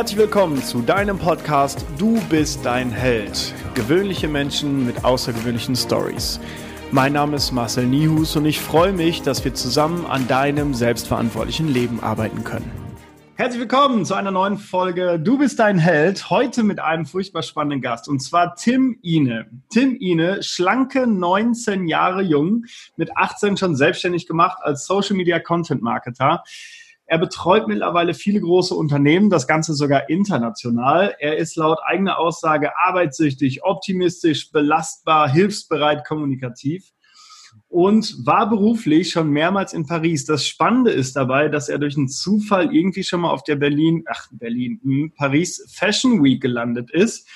Herzlich willkommen zu deinem Podcast Du bist dein Held. Gewöhnliche Menschen mit außergewöhnlichen Stories. Mein Name ist Marcel Nihus und ich freue mich, dass wir zusammen an deinem selbstverantwortlichen Leben arbeiten können. Herzlich willkommen zu einer neuen Folge Du bist dein Held. Heute mit einem furchtbar spannenden Gast und zwar Tim Ine. Tim Ine, schlanke 19 Jahre jung, mit 18 schon selbstständig gemacht als Social Media Content Marketer. Er betreut mittlerweile viele große Unternehmen, das Ganze sogar international. Er ist laut eigener Aussage arbeitssüchtig, optimistisch, belastbar, hilfsbereit, kommunikativ und war beruflich schon mehrmals in Paris. Das Spannende ist dabei, dass er durch einen Zufall irgendwie schon mal auf der Berlin, ach Berlin, hm, Paris Fashion Week gelandet ist.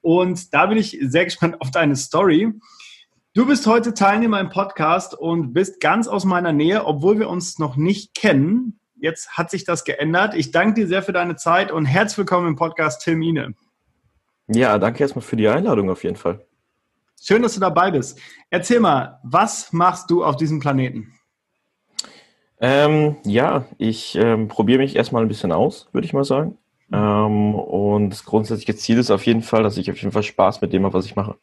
Und da bin ich sehr gespannt auf deine Story. Du bist heute Teilnehmer im Podcast und bist ganz aus meiner Nähe, obwohl wir uns noch nicht kennen. Jetzt hat sich das geändert. Ich danke dir sehr für deine Zeit und herzlich willkommen im Podcast Termine. Ja, danke erstmal für die Einladung auf jeden Fall. Schön, dass du dabei bist. Erzähl mal, was machst du auf diesem Planeten? Ähm, ja, ich ähm, probiere mich erstmal ein bisschen aus, würde ich mal sagen. Ähm, und das grundsätzliche Ziel ist auf jeden Fall, dass ich auf jeden Fall Spaß mit dem habe, was ich mache.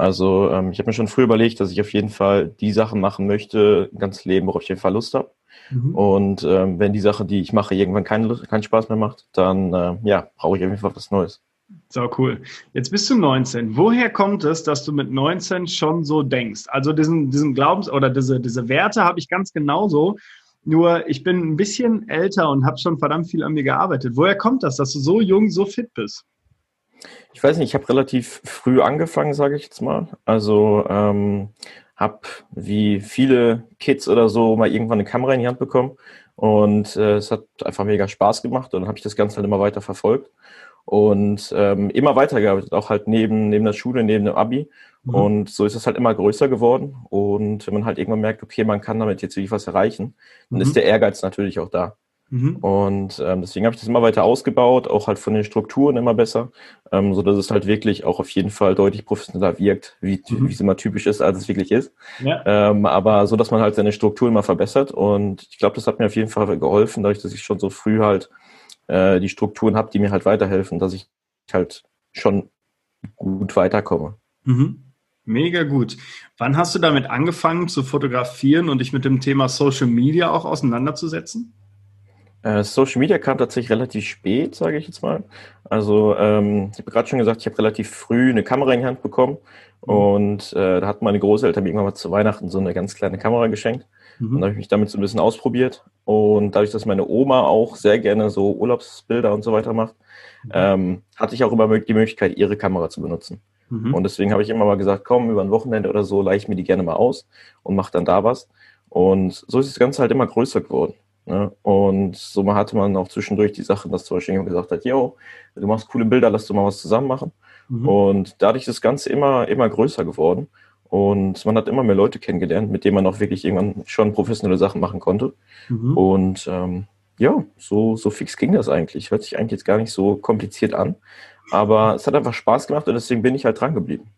Also ähm, ich habe mir schon früh überlegt, dass ich auf jeden Fall die Sachen machen möchte, ganz Leben, worauf ich auf jeden Fall Lust habe. Mhm. Und ähm, wenn die Sache, die ich mache, irgendwann keinen, keinen Spaß mehr macht, dann äh, ja, brauche ich auf jeden Fall was Neues. So cool. Jetzt bist du 19. Woher kommt es, dass du mit 19 schon so denkst? Also diesen, diesen Glaubens- oder diese, diese Werte habe ich ganz genauso. Nur ich bin ein bisschen älter und habe schon verdammt viel an mir gearbeitet. Woher kommt das, dass du so jung, so fit bist? Ich weiß nicht, ich habe relativ früh angefangen, sage ich jetzt mal. Also ähm, habe wie viele Kids oder so mal irgendwann eine Kamera in die Hand bekommen und äh, es hat einfach mega Spaß gemacht und dann habe ich das Ganze halt immer weiter verfolgt und ähm, immer weitergearbeitet, auch halt neben, neben der Schule, neben dem Abi. Mhm. Und so ist es halt immer größer geworden. Und wenn man halt irgendwann merkt, okay, man kann damit jetzt wirklich was erreichen, dann mhm. ist der Ehrgeiz natürlich auch da. Mhm. Und ähm, deswegen habe ich das immer weiter ausgebaut, auch halt von den Strukturen immer besser, ähm, so dass es halt wirklich auch auf jeden Fall deutlich professioneller wirkt, wie, mhm. es immer typisch ist, als es wirklich ist. Ja. Ähm, aber so, dass man halt seine Strukturen immer verbessert. Und ich glaube, das hat mir auf jeden Fall geholfen, dadurch, dass ich schon so früh halt äh, die Strukturen habe, die mir halt weiterhelfen, dass ich halt schon gut weiterkomme. Mhm. Mega gut. Wann hast du damit angefangen zu fotografieren und dich mit dem Thema Social Media auch auseinanderzusetzen? Äh, Social Media kam tatsächlich relativ spät, sage ich jetzt mal. Also ähm, ich habe gerade schon gesagt, ich habe relativ früh eine Kamera in die Hand bekommen mhm. und äh, da hat meine Großeltern mir irgendwann mal zu Weihnachten so eine ganz kleine Kamera geschenkt. Mhm. Und habe ich mich damit so ein bisschen ausprobiert. Und dadurch, dass meine Oma auch sehr gerne so Urlaubsbilder und so weiter macht, mhm. ähm, hatte ich auch immer die Möglichkeit, ihre Kamera zu benutzen. Mhm. Und deswegen habe ich immer mal gesagt, komm, über ein Wochenende oder so leihe ich mir die gerne mal aus und mache dann da was. Und so ist das Ganze halt immer größer geworden. Ne? Und so hatte man auch zwischendurch die Sache, dass zum Beispiel jemand gesagt hat, yo, du machst coole Bilder, lass du mal was zusammen machen. Mhm. Und dadurch ist das Ganze immer, immer größer geworden. Und man hat immer mehr Leute kennengelernt, mit denen man auch wirklich irgendwann schon professionelle Sachen machen konnte. Mhm. Und ähm, ja, so, so fix ging das eigentlich. Hört sich eigentlich jetzt gar nicht so kompliziert an. Aber es hat einfach Spaß gemacht und deswegen bin ich halt dran geblieben.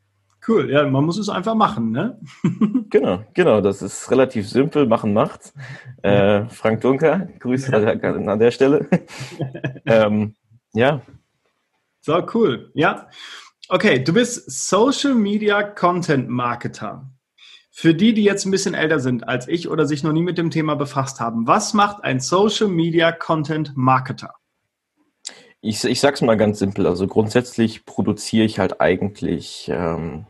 Cool, ja, man muss es einfach machen, ne? genau, genau, das ist relativ simpel, machen macht's. Äh, Frank Dunker, Grüße an der Stelle. ähm, ja. So, cool, ja. Okay, du bist Social Media Content Marketer. Für die, die jetzt ein bisschen älter sind als ich oder sich noch nie mit dem Thema befasst haben, was macht ein Social Media Content Marketer? Ich, ich sag's mal ganz simpel. Also grundsätzlich produziere ich halt eigentlich ähm,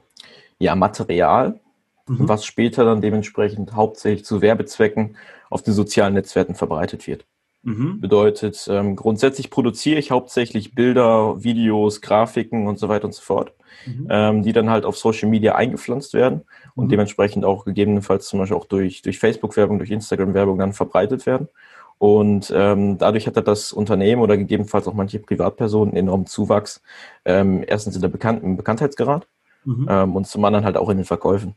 ja Material, mhm. was später dann dementsprechend hauptsächlich zu Werbezwecken auf den sozialen Netzwerken verbreitet wird. Mhm. Bedeutet, ähm, grundsätzlich produziere ich hauptsächlich Bilder, Videos, Grafiken und so weiter und so fort, mhm. ähm, die dann halt auf Social Media eingepflanzt werden und mhm. dementsprechend auch gegebenenfalls zum Beispiel auch durch, durch Facebook-Werbung, durch Instagram-Werbung dann verbreitet werden. Und ähm, dadurch hat das Unternehmen oder gegebenenfalls auch manche Privatpersonen enormen Zuwachs. Ähm, erstens in der Bekannt im Bekanntheitsgrad mhm. ähm, und zum anderen halt auch in den Verkäufen.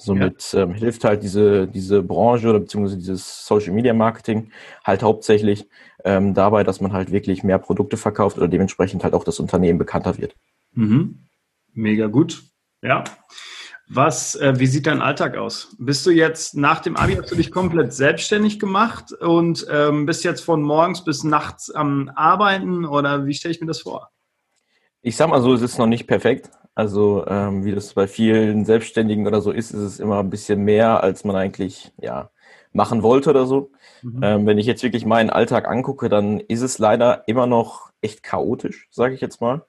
Somit ja. ähm, hilft halt diese, diese Branche oder beziehungsweise dieses Social Media Marketing halt hauptsächlich ähm, dabei, dass man halt wirklich mehr Produkte verkauft oder dementsprechend halt auch das Unternehmen bekannter wird. Mhm. Mega gut. Ja. Was, äh, wie sieht dein Alltag aus? Bist du jetzt nach dem Abi hast du dich komplett selbstständig gemacht und ähm, bist jetzt von morgens bis nachts am Arbeiten oder wie stelle ich mir das vor? Ich sag mal so, es ist noch nicht perfekt. Also ähm, wie das bei vielen Selbstständigen oder so ist, ist es immer ein bisschen mehr, als man eigentlich ja machen wollte oder so. Mhm. Ähm, wenn ich jetzt wirklich meinen Alltag angucke, dann ist es leider immer noch echt chaotisch, sage ich jetzt mal.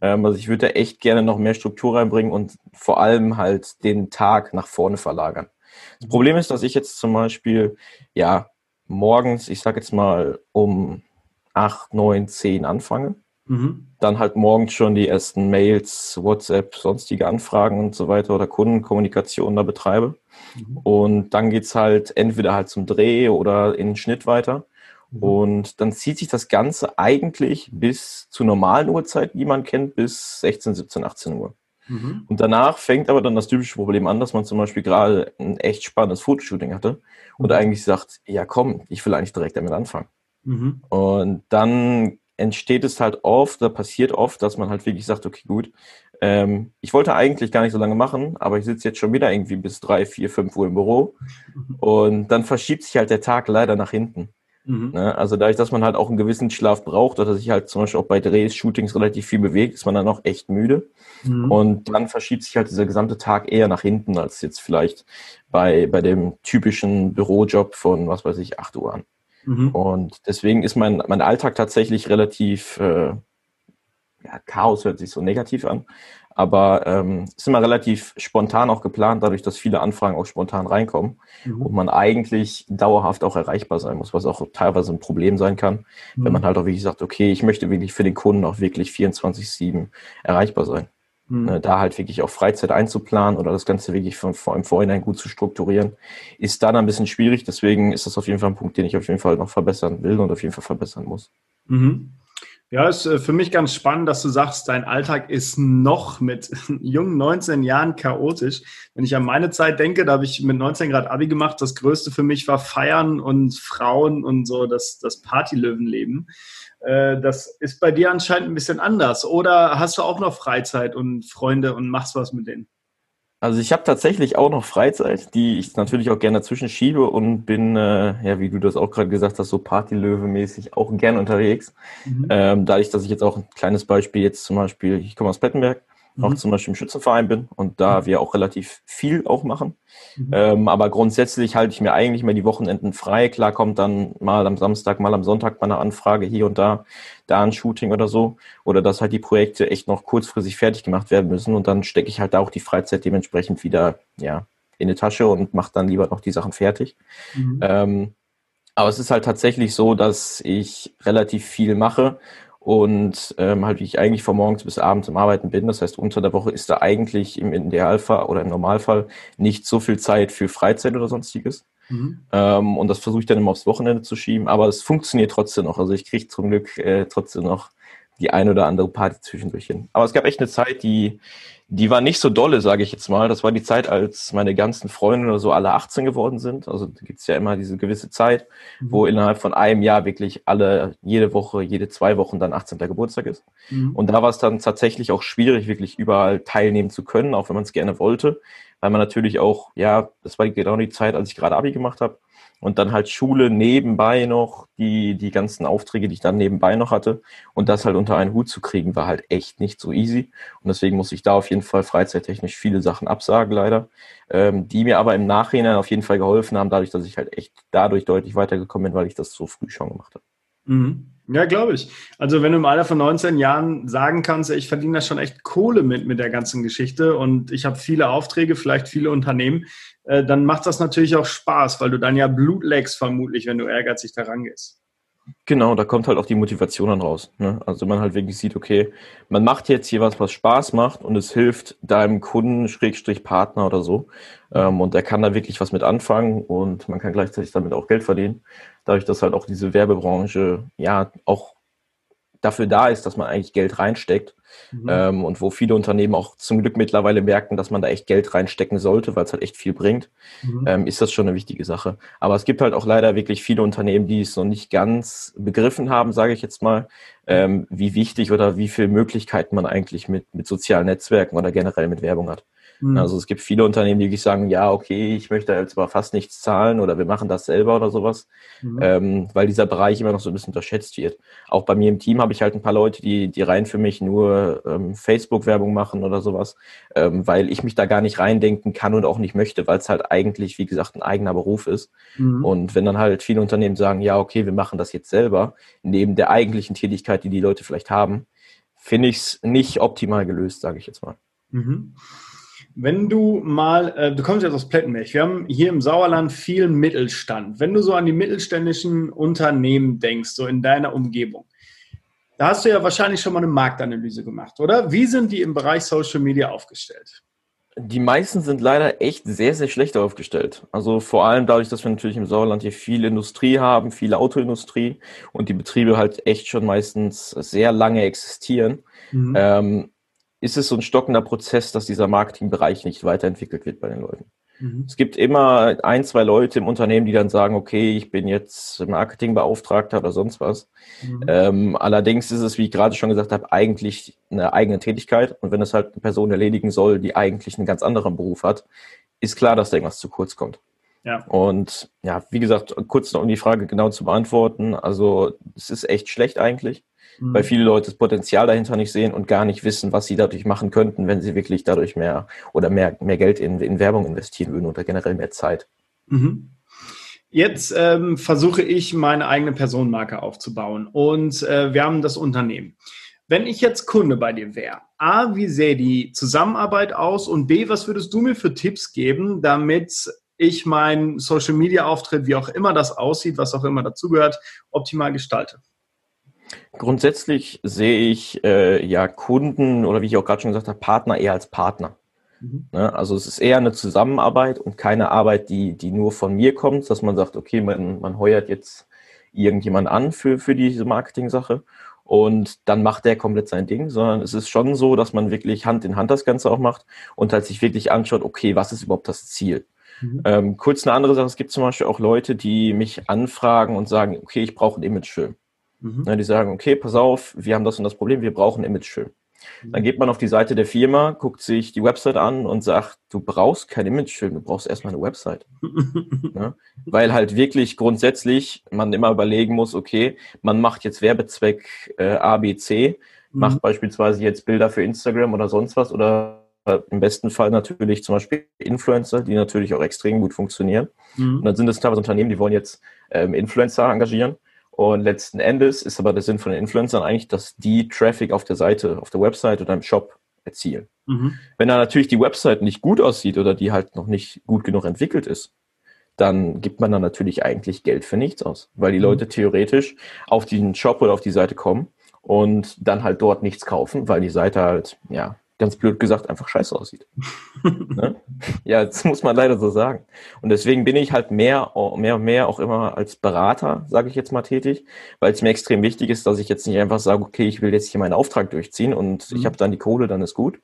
Ähm, also ich würde da echt gerne noch mehr Struktur reinbringen und vor allem halt den Tag nach vorne verlagern. Das Problem ist, dass ich jetzt zum Beispiel, ja, morgens, ich sag jetzt mal um acht, neun, zehn anfange. Mhm. Dann halt morgens schon die ersten Mails, WhatsApp, sonstige Anfragen und so weiter oder Kundenkommunikation da betreibe. Mhm. Und dann geht's halt entweder halt zum Dreh oder in den Schnitt weiter. Mhm. Und dann zieht sich das Ganze eigentlich bis zur normalen Uhrzeit, die man kennt, bis 16, 17, 18 Uhr. Mhm. Und danach fängt aber dann das typische Problem an, dass man zum Beispiel gerade ein echt spannendes Fotoshooting hatte und mhm. eigentlich sagt, ja komm, ich will eigentlich direkt damit anfangen. Mhm. Und dann entsteht es halt oft, da passiert oft, dass man halt wirklich sagt, okay, gut, ähm, ich wollte eigentlich gar nicht so lange machen, aber ich sitze jetzt schon wieder irgendwie bis drei, vier, fünf Uhr im Büro mhm. und dann verschiebt sich halt der Tag leider nach hinten. Mhm. Ne? Also dadurch, dass man halt auch einen gewissen Schlaf braucht oder sich halt zum Beispiel auch bei Drehs, Shootings relativ viel bewegt, ist man dann auch echt müde. Mhm. Und dann verschiebt sich halt dieser gesamte Tag eher nach hinten als jetzt vielleicht bei, bei dem typischen Bürojob von, was weiß ich, 8 Uhr an. Mhm. Und deswegen ist mein, mein Alltag tatsächlich relativ, äh, ja, Chaos hört sich so negativ an, aber ähm, ist immer relativ spontan auch geplant, dadurch, dass viele Anfragen auch spontan reinkommen mhm. und man eigentlich dauerhaft auch erreichbar sein muss, was auch teilweise ein Problem sein kann, mhm. wenn man halt auch wirklich sagt, okay, ich möchte wirklich für den Kunden auch wirklich 24-7 erreichbar sein. Mhm. Ne, da halt wirklich auch Freizeit einzuplanen oder das Ganze wirklich von, von, im Vorhinein gut zu strukturieren, ist dann ein bisschen schwierig. Deswegen ist das auf jeden Fall ein Punkt, den ich auf jeden Fall noch verbessern will und auf jeden Fall verbessern muss. Mhm. Ja, ist äh, für mich ganz spannend, dass du sagst, dein Alltag ist noch mit jungen 19 Jahren chaotisch. Wenn ich an meine Zeit denke, da habe ich mit 19 Grad Abi gemacht. Das Größte für mich war Feiern und Frauen und so das, das Partylöwenleben. Äh, das ist bei dir anscheinend ein bisschen anders. Oder hast du auch noch Freizeit und Freunde und machst was mit denen? Also ich habe tatsächlich auch noch Freizeit, die ich natürlich auch gerne dazwischen schiebe und bin, äh, ja, wie du das auch gerade gesagt hast, so Partylöwe-mäßig auch gern unterwegs. Mhm. Ähm, dadurch, dass ich jetzt auch ein kleines Beispiel jetzt zum Beispiel, ich komme aus Pettenberg, mhm. auch zum Beispiel im Schützenverein bin und da mhm. wir auch relativ viel auch machen. Mhm. Ähm, aber grundsätzlich halte ich mir eigentlich mal die Wochenenden frei. Klar kommt dann mal am Samstag, mal am Sonntag mal eine Anfrage hier und da, da ein Shooting oder so. Oder dass halt die Projekte echt noch kurzfristig fertig gemacht werden müssen und dann stecke ich halt da auch die Freizeit dementsprechend wieder, ja, in die Tasche und mache dann lieber noch die Sachen fertig. Mhm. Ähm, aber es ist halt tatsächlich so, dass ich relativ viel mache und ähm, halt wie ich eigentlich von morgens bis abends im Arbeiten bin. Das heißt, unter der Woche ist da eigentlich im Idealfall oder im Normalfall nicht so viel Zeit für Freizeit oder sonstiges. Mhm. Ähm, und das versuche ich dann immer aufs Wochenende zu schieben, aber es funktioniert trotzdem noch. Also ich kriege zum Glück äh, trotzdem noch die ein oder andere Party zwischendurch hin. Aber es gab echt eine Zeit, die, die war nicht so dolle, sage ich jetzt mal. Das war die Zeit, als meine ganzen Freunde oder so alle 18 geworden sind. Also da gibt's ja immer diese gewisse Zeit, mhm. wo innerhalb von einem Jahr wirklich alle, jede Woche, jede zwei Wochen dann 18. Geburtstag ist. Mhm. Und da war es dann tatsächlich auch schwierig, wirklich überall teilnehmen zu können, auch wenn man es gerne wollte. Weil man natürlich auch, ja, das war genau die Zeit, als ich gerade Abi gemacht habe und dann halt Schule nebenbei noch, die, die ganzen Aufträge, die ich dann nebenbei noch hatte. Und das halt unter einen Hut zu kriegen, war halt echt nicht so easy. Und deswegen muss ich da auf jeden Fall freizeittechnisch viele Sachen absagen, leider. Ähm, die mir aber im Nachhinein auf jeden Fall geholfen haben, dadurch, dass ich halt echt dadurch deutlich weitergekommen bin, weil ich das so früh schon gemacht habe. Mhm. Ja, glaube ich. Also wenn du im Alter von 19 Jahren sagen kannst, ich verdiene da schon echt Kohle mit, mit der ganzen Geschichte und ich habe viele Aufträge, vielleicht viele Unternehmen, äh, dann macht das natürlich auch Spaß, weil du dann ja Blut leckst vermutlich, wenn du ehrgeizig da rangehst. Genau, da kommt halt auch die Motivation dann raus. Ne? Also man halt wirklich sieht, okay, man macht jetzt hier was, was Spaß macht und es hilft deinem Kunden, Schrägstrich Partner oder so. Ähm, und er kann da wirklich was mit anfangen und man kann gleichzeitig damit auch Geld verdienen. Dadurch, dass halt auch diese Werbebranche ja auch dafür da ist, dass man eigentlich Geld reinsteckt Mhm. Ähm, und wo viele Unternehmen auch zum Glück mittlerweile merken, dass man da echt Geld reinstecken sollte, weil es halt echt viel bringt, mhm. ähm, ist das schon eine wichtige Sache. Aber es gibt halt auch leider wirklich viele Unternehmen, die es noch nicht ganz begriffen haben, sage ich jetzt mal, ähm, wie wichtig oder wie viele Möglichkeiten man eigentlich mit, mit sozialen Netzwerken oder generell mit Werbung hat. Mhm. Also es gibt viele Unternehmen, die wirklich sagen, ja, okay, ich möchte jetzt aber fast nichts zahlen oder wir machen das selber oder sowas, mhm. ähm, weil dieser Bereich immer noch so ein bisschen unterschätzt wird. Auch bei mir im Team habe ich halt ein paar Leute, die, die rein für mich nur ähm, Facebook-Werbung machen oder sowas, ähm, weil ich mich da gar nicht reindenken kann und auch nicht möchte, weil es halt eigentlich, wie gesagt, ein eigener Beruf ist. Mhm. Und wenn dann halt viele Unternehmen sagen, ja, okay, wir machen das jetzt selber, neben der eigentlichen Tätigkeit, die die Leute vielleicht haben, finde ich es nicht optimal gelöst, sage ich jetzt mal. Mhm. Wenn du mal, äh, du kommst jetzt aus Plettenberg, wir haben hier im Sauerland viel Mittelstand. Wenn du so an die mittelständischen Unternehmen denkst, so in deiner Umgebung, da hast du ja wahrscheinlich schon mal eine Marktanalyse gemacht, oder? Wie sind die im Bereich Social Media aufgestellt? Die meisten sind leider echt sehr, sehr schlecht aufgestellt. Also vor allem dadurch, dass wir natürlich im Sauerland hier viel Industrie haben, viel Autoindustrie und die Betriebe halt echt schon meistens sehr lange existieren. Mhm. Ähm, ist es so ein stockender Prozess, dass dieser Marketingbereich nicht weiterentwickelt wird bei den Leuten. Mhm. Es gibt immer ein, zwei Leute im Unternehmen, die dann sagen, okay, ich bin jetzt Marketingbeauftragter oder sonst was. Mhm. Ähm, allerdings ist es, wie ich gerade schon gesagt habe, eigentlich eine eigene Tätigkeit. Und wenn es halt eine Person erledigen soll, die eigentlich einen ganz anderen Beruf hat, ist klar, dass da irgendwas zu kurz kommt. Ja. Und ja, wie gesagt, kurz noch um die Frage genau zu beantworten. Also es ist echt schlecht eigentlich mhm. weil viele Leute das Potenzial dahinter nicht sehen und gar nicht wissen, was sie dadurch machen könnten, wenn sie wirklich dadurch mehr oder mehr, mehr Geld in, in Werbung investieren würden oder generell mehr Zeit. Mhm. Jetzt ähm, versuche ich, meine eigene Personenmarke aufzubauen und äh, wir haben das Unternehmen. Wenn ich jetzt Kunde bei dir wäre, A, wie sähe die Zusammenarbeit aus und B, was würdest du mir für Tipps geben, damit ich meinen Social Media Auftritt, wie auch immer das aussieht, was auch immer dazugehört, optimal gestalte? Grundsätzlich sehe ich äh, ja Kunden oder wie ich auch gerade schon gesagt habe, Partner eher als Partner. Mhm. Ne? Also es ist eher eine Zusammenarbeit und keine Arbeit, die, die nur von mir kommt, dass man sagt, okay, man, man heuert jetzt irgendjemand an für, für diese Marketing-Sache und dann macht der komplett sein Ding, sondern es ist schon so, dass man wirklich Hand in Hand das Ganze auch macht und halt sich wirklich anschaut, okay, was ist überhaupt das Ziel? Mhm. Ähm, kurz eine andere Sache, es gibt zum Beispiel auch Leute, die mich anfragen und sagen, okay, ich brauche einen Imagefilm. Mhm. Ja, die sagen, okay, pass auf, wir haben das und das Problem, wir brauchen Imagefilm. Mhm. Dann geht man auf die Seite der Firma, guckt sich die Website an und sagt, du brauchst kein Imagefilm, du brauchst erstmal eine Website. ja? Weil halt wirklich grundsätzlich man immer überlegen muss, okay, man macht jetzt Werbezweck äh, ABC, mhm. macht beispielsweise jetzt Bilder für Instagram oder sonst was oder im besten Fall natürlich zum Beispiel Influencer, die natürlich auch extrem gut funktionieren. Mhm. Und dann sind es teilweise Unternehmen, die wollen jetzt ähm, Influencer engagieren und letzten Endes ist aber der Sinn von den Influencern eigentlich, dass die Traffic auf der Seite, auf der Website oder im Shop erzielen. Mhm. Wenn da natürlich die Website nicht gut aussieht oder die halt noch nicht gut genug entwickelt ist, dann gibt man da natürlich eigentlich Geld für nichts aus, weil die mhm. Leute theoretisch auf den Shop oder auf die Seite kommen und dann halt dort nichts kaufen, weil die Seite halt, ja, ganz blöd gesagt, einfach scheiße aussieht. ne? Ja, das muss man leider so sagen. Und deswegen bin ich halt mehr, mehr und mehr auch immer als Berater, sage ich jetzt mal, tätig, weil es mir extrem wichtig ist, dass ich jetzt nicht einfach sage, okay, ich will jetzt hier meinen Auftrag durchziehen und mhm. ich habe dann die Kohle, dann ist gut.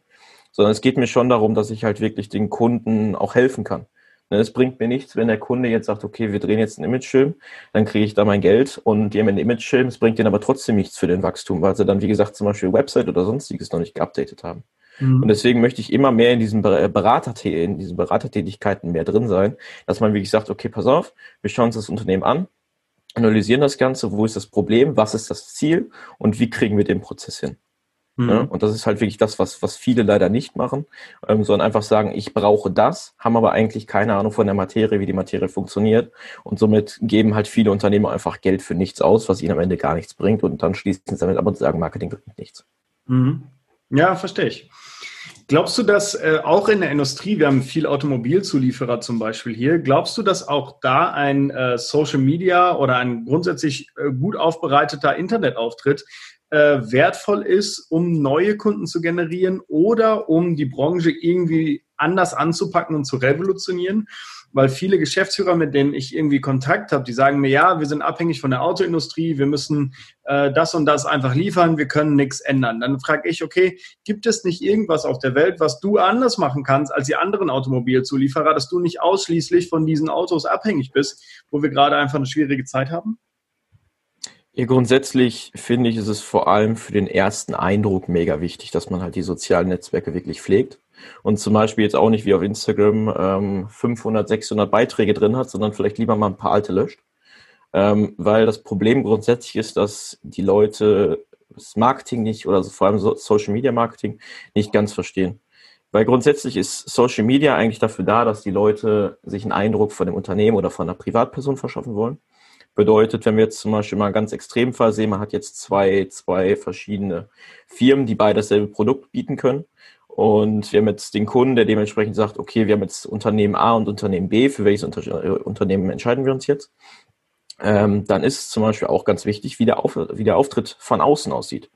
Sondern es geht mir schon darum, dass ich halt wirklich den Kunden auch helfen kann. Ne, es bringt mir nichts, wenn der Kunde jetzt sagt, okay, wir drehen jetzt einen Imagefilm, dann kriege ich da mein Geld und die haben einen Imagefilm, es bringt denen aber trotzdem nichts für den Wachstum, weil sie dann, wie gesagt, zum Beispiel Website oder sonstiges noch nicht geupdatet haben. Mhm. Und deswegen möchte ich immer mehr in diesen Berater in diesen Beratertätigkeiten mehr drin sein, dass man wirklich sagt, okay, pass auf, wir schauen uns das Unternehmen an, analysieren das Ganze, wo ist das Problem, was ist das Ziel und wie kriegen wir den Prozess hin. Mhm. Ja, und das ist halt wirklich das, was, was viele leider nicht machen, ähm, sondern einfach sagen, ich brauche das, haben aber eigentlich keine Ahnung von der Materie, wie die Materie funktioniert. Und somit geben halt viele Unternehmer einfach Geld für nichts aus, was ihnen am Ende gar nichts bringt. Und dann schließen sie damit ab und sagen, Marketing bringt nichts. Mhm. Ja, verstehe ich. Glaubst du, dass äh, auch in der Industrie, wir haben viel Automobilzulieferer zum Beispiel hier, glaubst du, dass auch da ein äh, Social Media oder ein grundsätzlich äh, gut aufbereiteter Internetauftritt äh, wertvoll ist, um neue Kunden zu generieren oder um die Branche irgendwie anders anzupacken und zu revolutionieren? weil viele Geschäftsführer, mit denen ich irgendwie Kontakt habe, die sagen mir, ja, wir sind abhängig von der Autoindustrie, wir müssen äh, das und das einfach liefern, wir können nichts ändern. Dann frage ich, okay, gibt es nicht irgendwas auf der Welt, was du anders machen kannst als die anderen Automobilzulieferer, dass du nicht ausschließlich von diesen Autos abhängig bist, wo wir gerade einfach eine schwierige Zeit haben? Ja, grundsätzlich finde ich, ist es vor allem für den ersten Eindruck mega wichtig, dass man halt die sozialen Netzwerke wirklich pflegt. Und zum Beispiel jetzt auch nicht wie auf Instagram ähm, 500, 600 Beiträge drin hat, sondern vielleicht lieber mal ein paar alte löscht. Ähm, weil das Problem grundsätzlich ist, dass die Leute das Marketing nicht oder vor allem Social Media Marketing nicht ganz verstehen. Weil grundsätzlich ist Social Media eigentlich dafür da, dass die Leute sich einen Eindruck von dem Unternehmen oder von einer Privatperson verschaffen wollen. Bedeutet, wenn wir jetzt zum Beispiel mal einen ganz extremen Fall sehen, man hat jetzt zwei, zwei verschiedene Firmen, die beide dasselbe Produkt bieten können. Und wir haben jetzt den Kunden, der dementsprechend sagt, okay, wir haben jetzt Unternehmen A und Unternehmen B, für welches Unter äh, Unternehmen entscheiden wir uns jetzt? Ähm, dann ist zum Beispiel auch ganz wichtig, wie der, Auf wie der Auftritt von außen aussieht.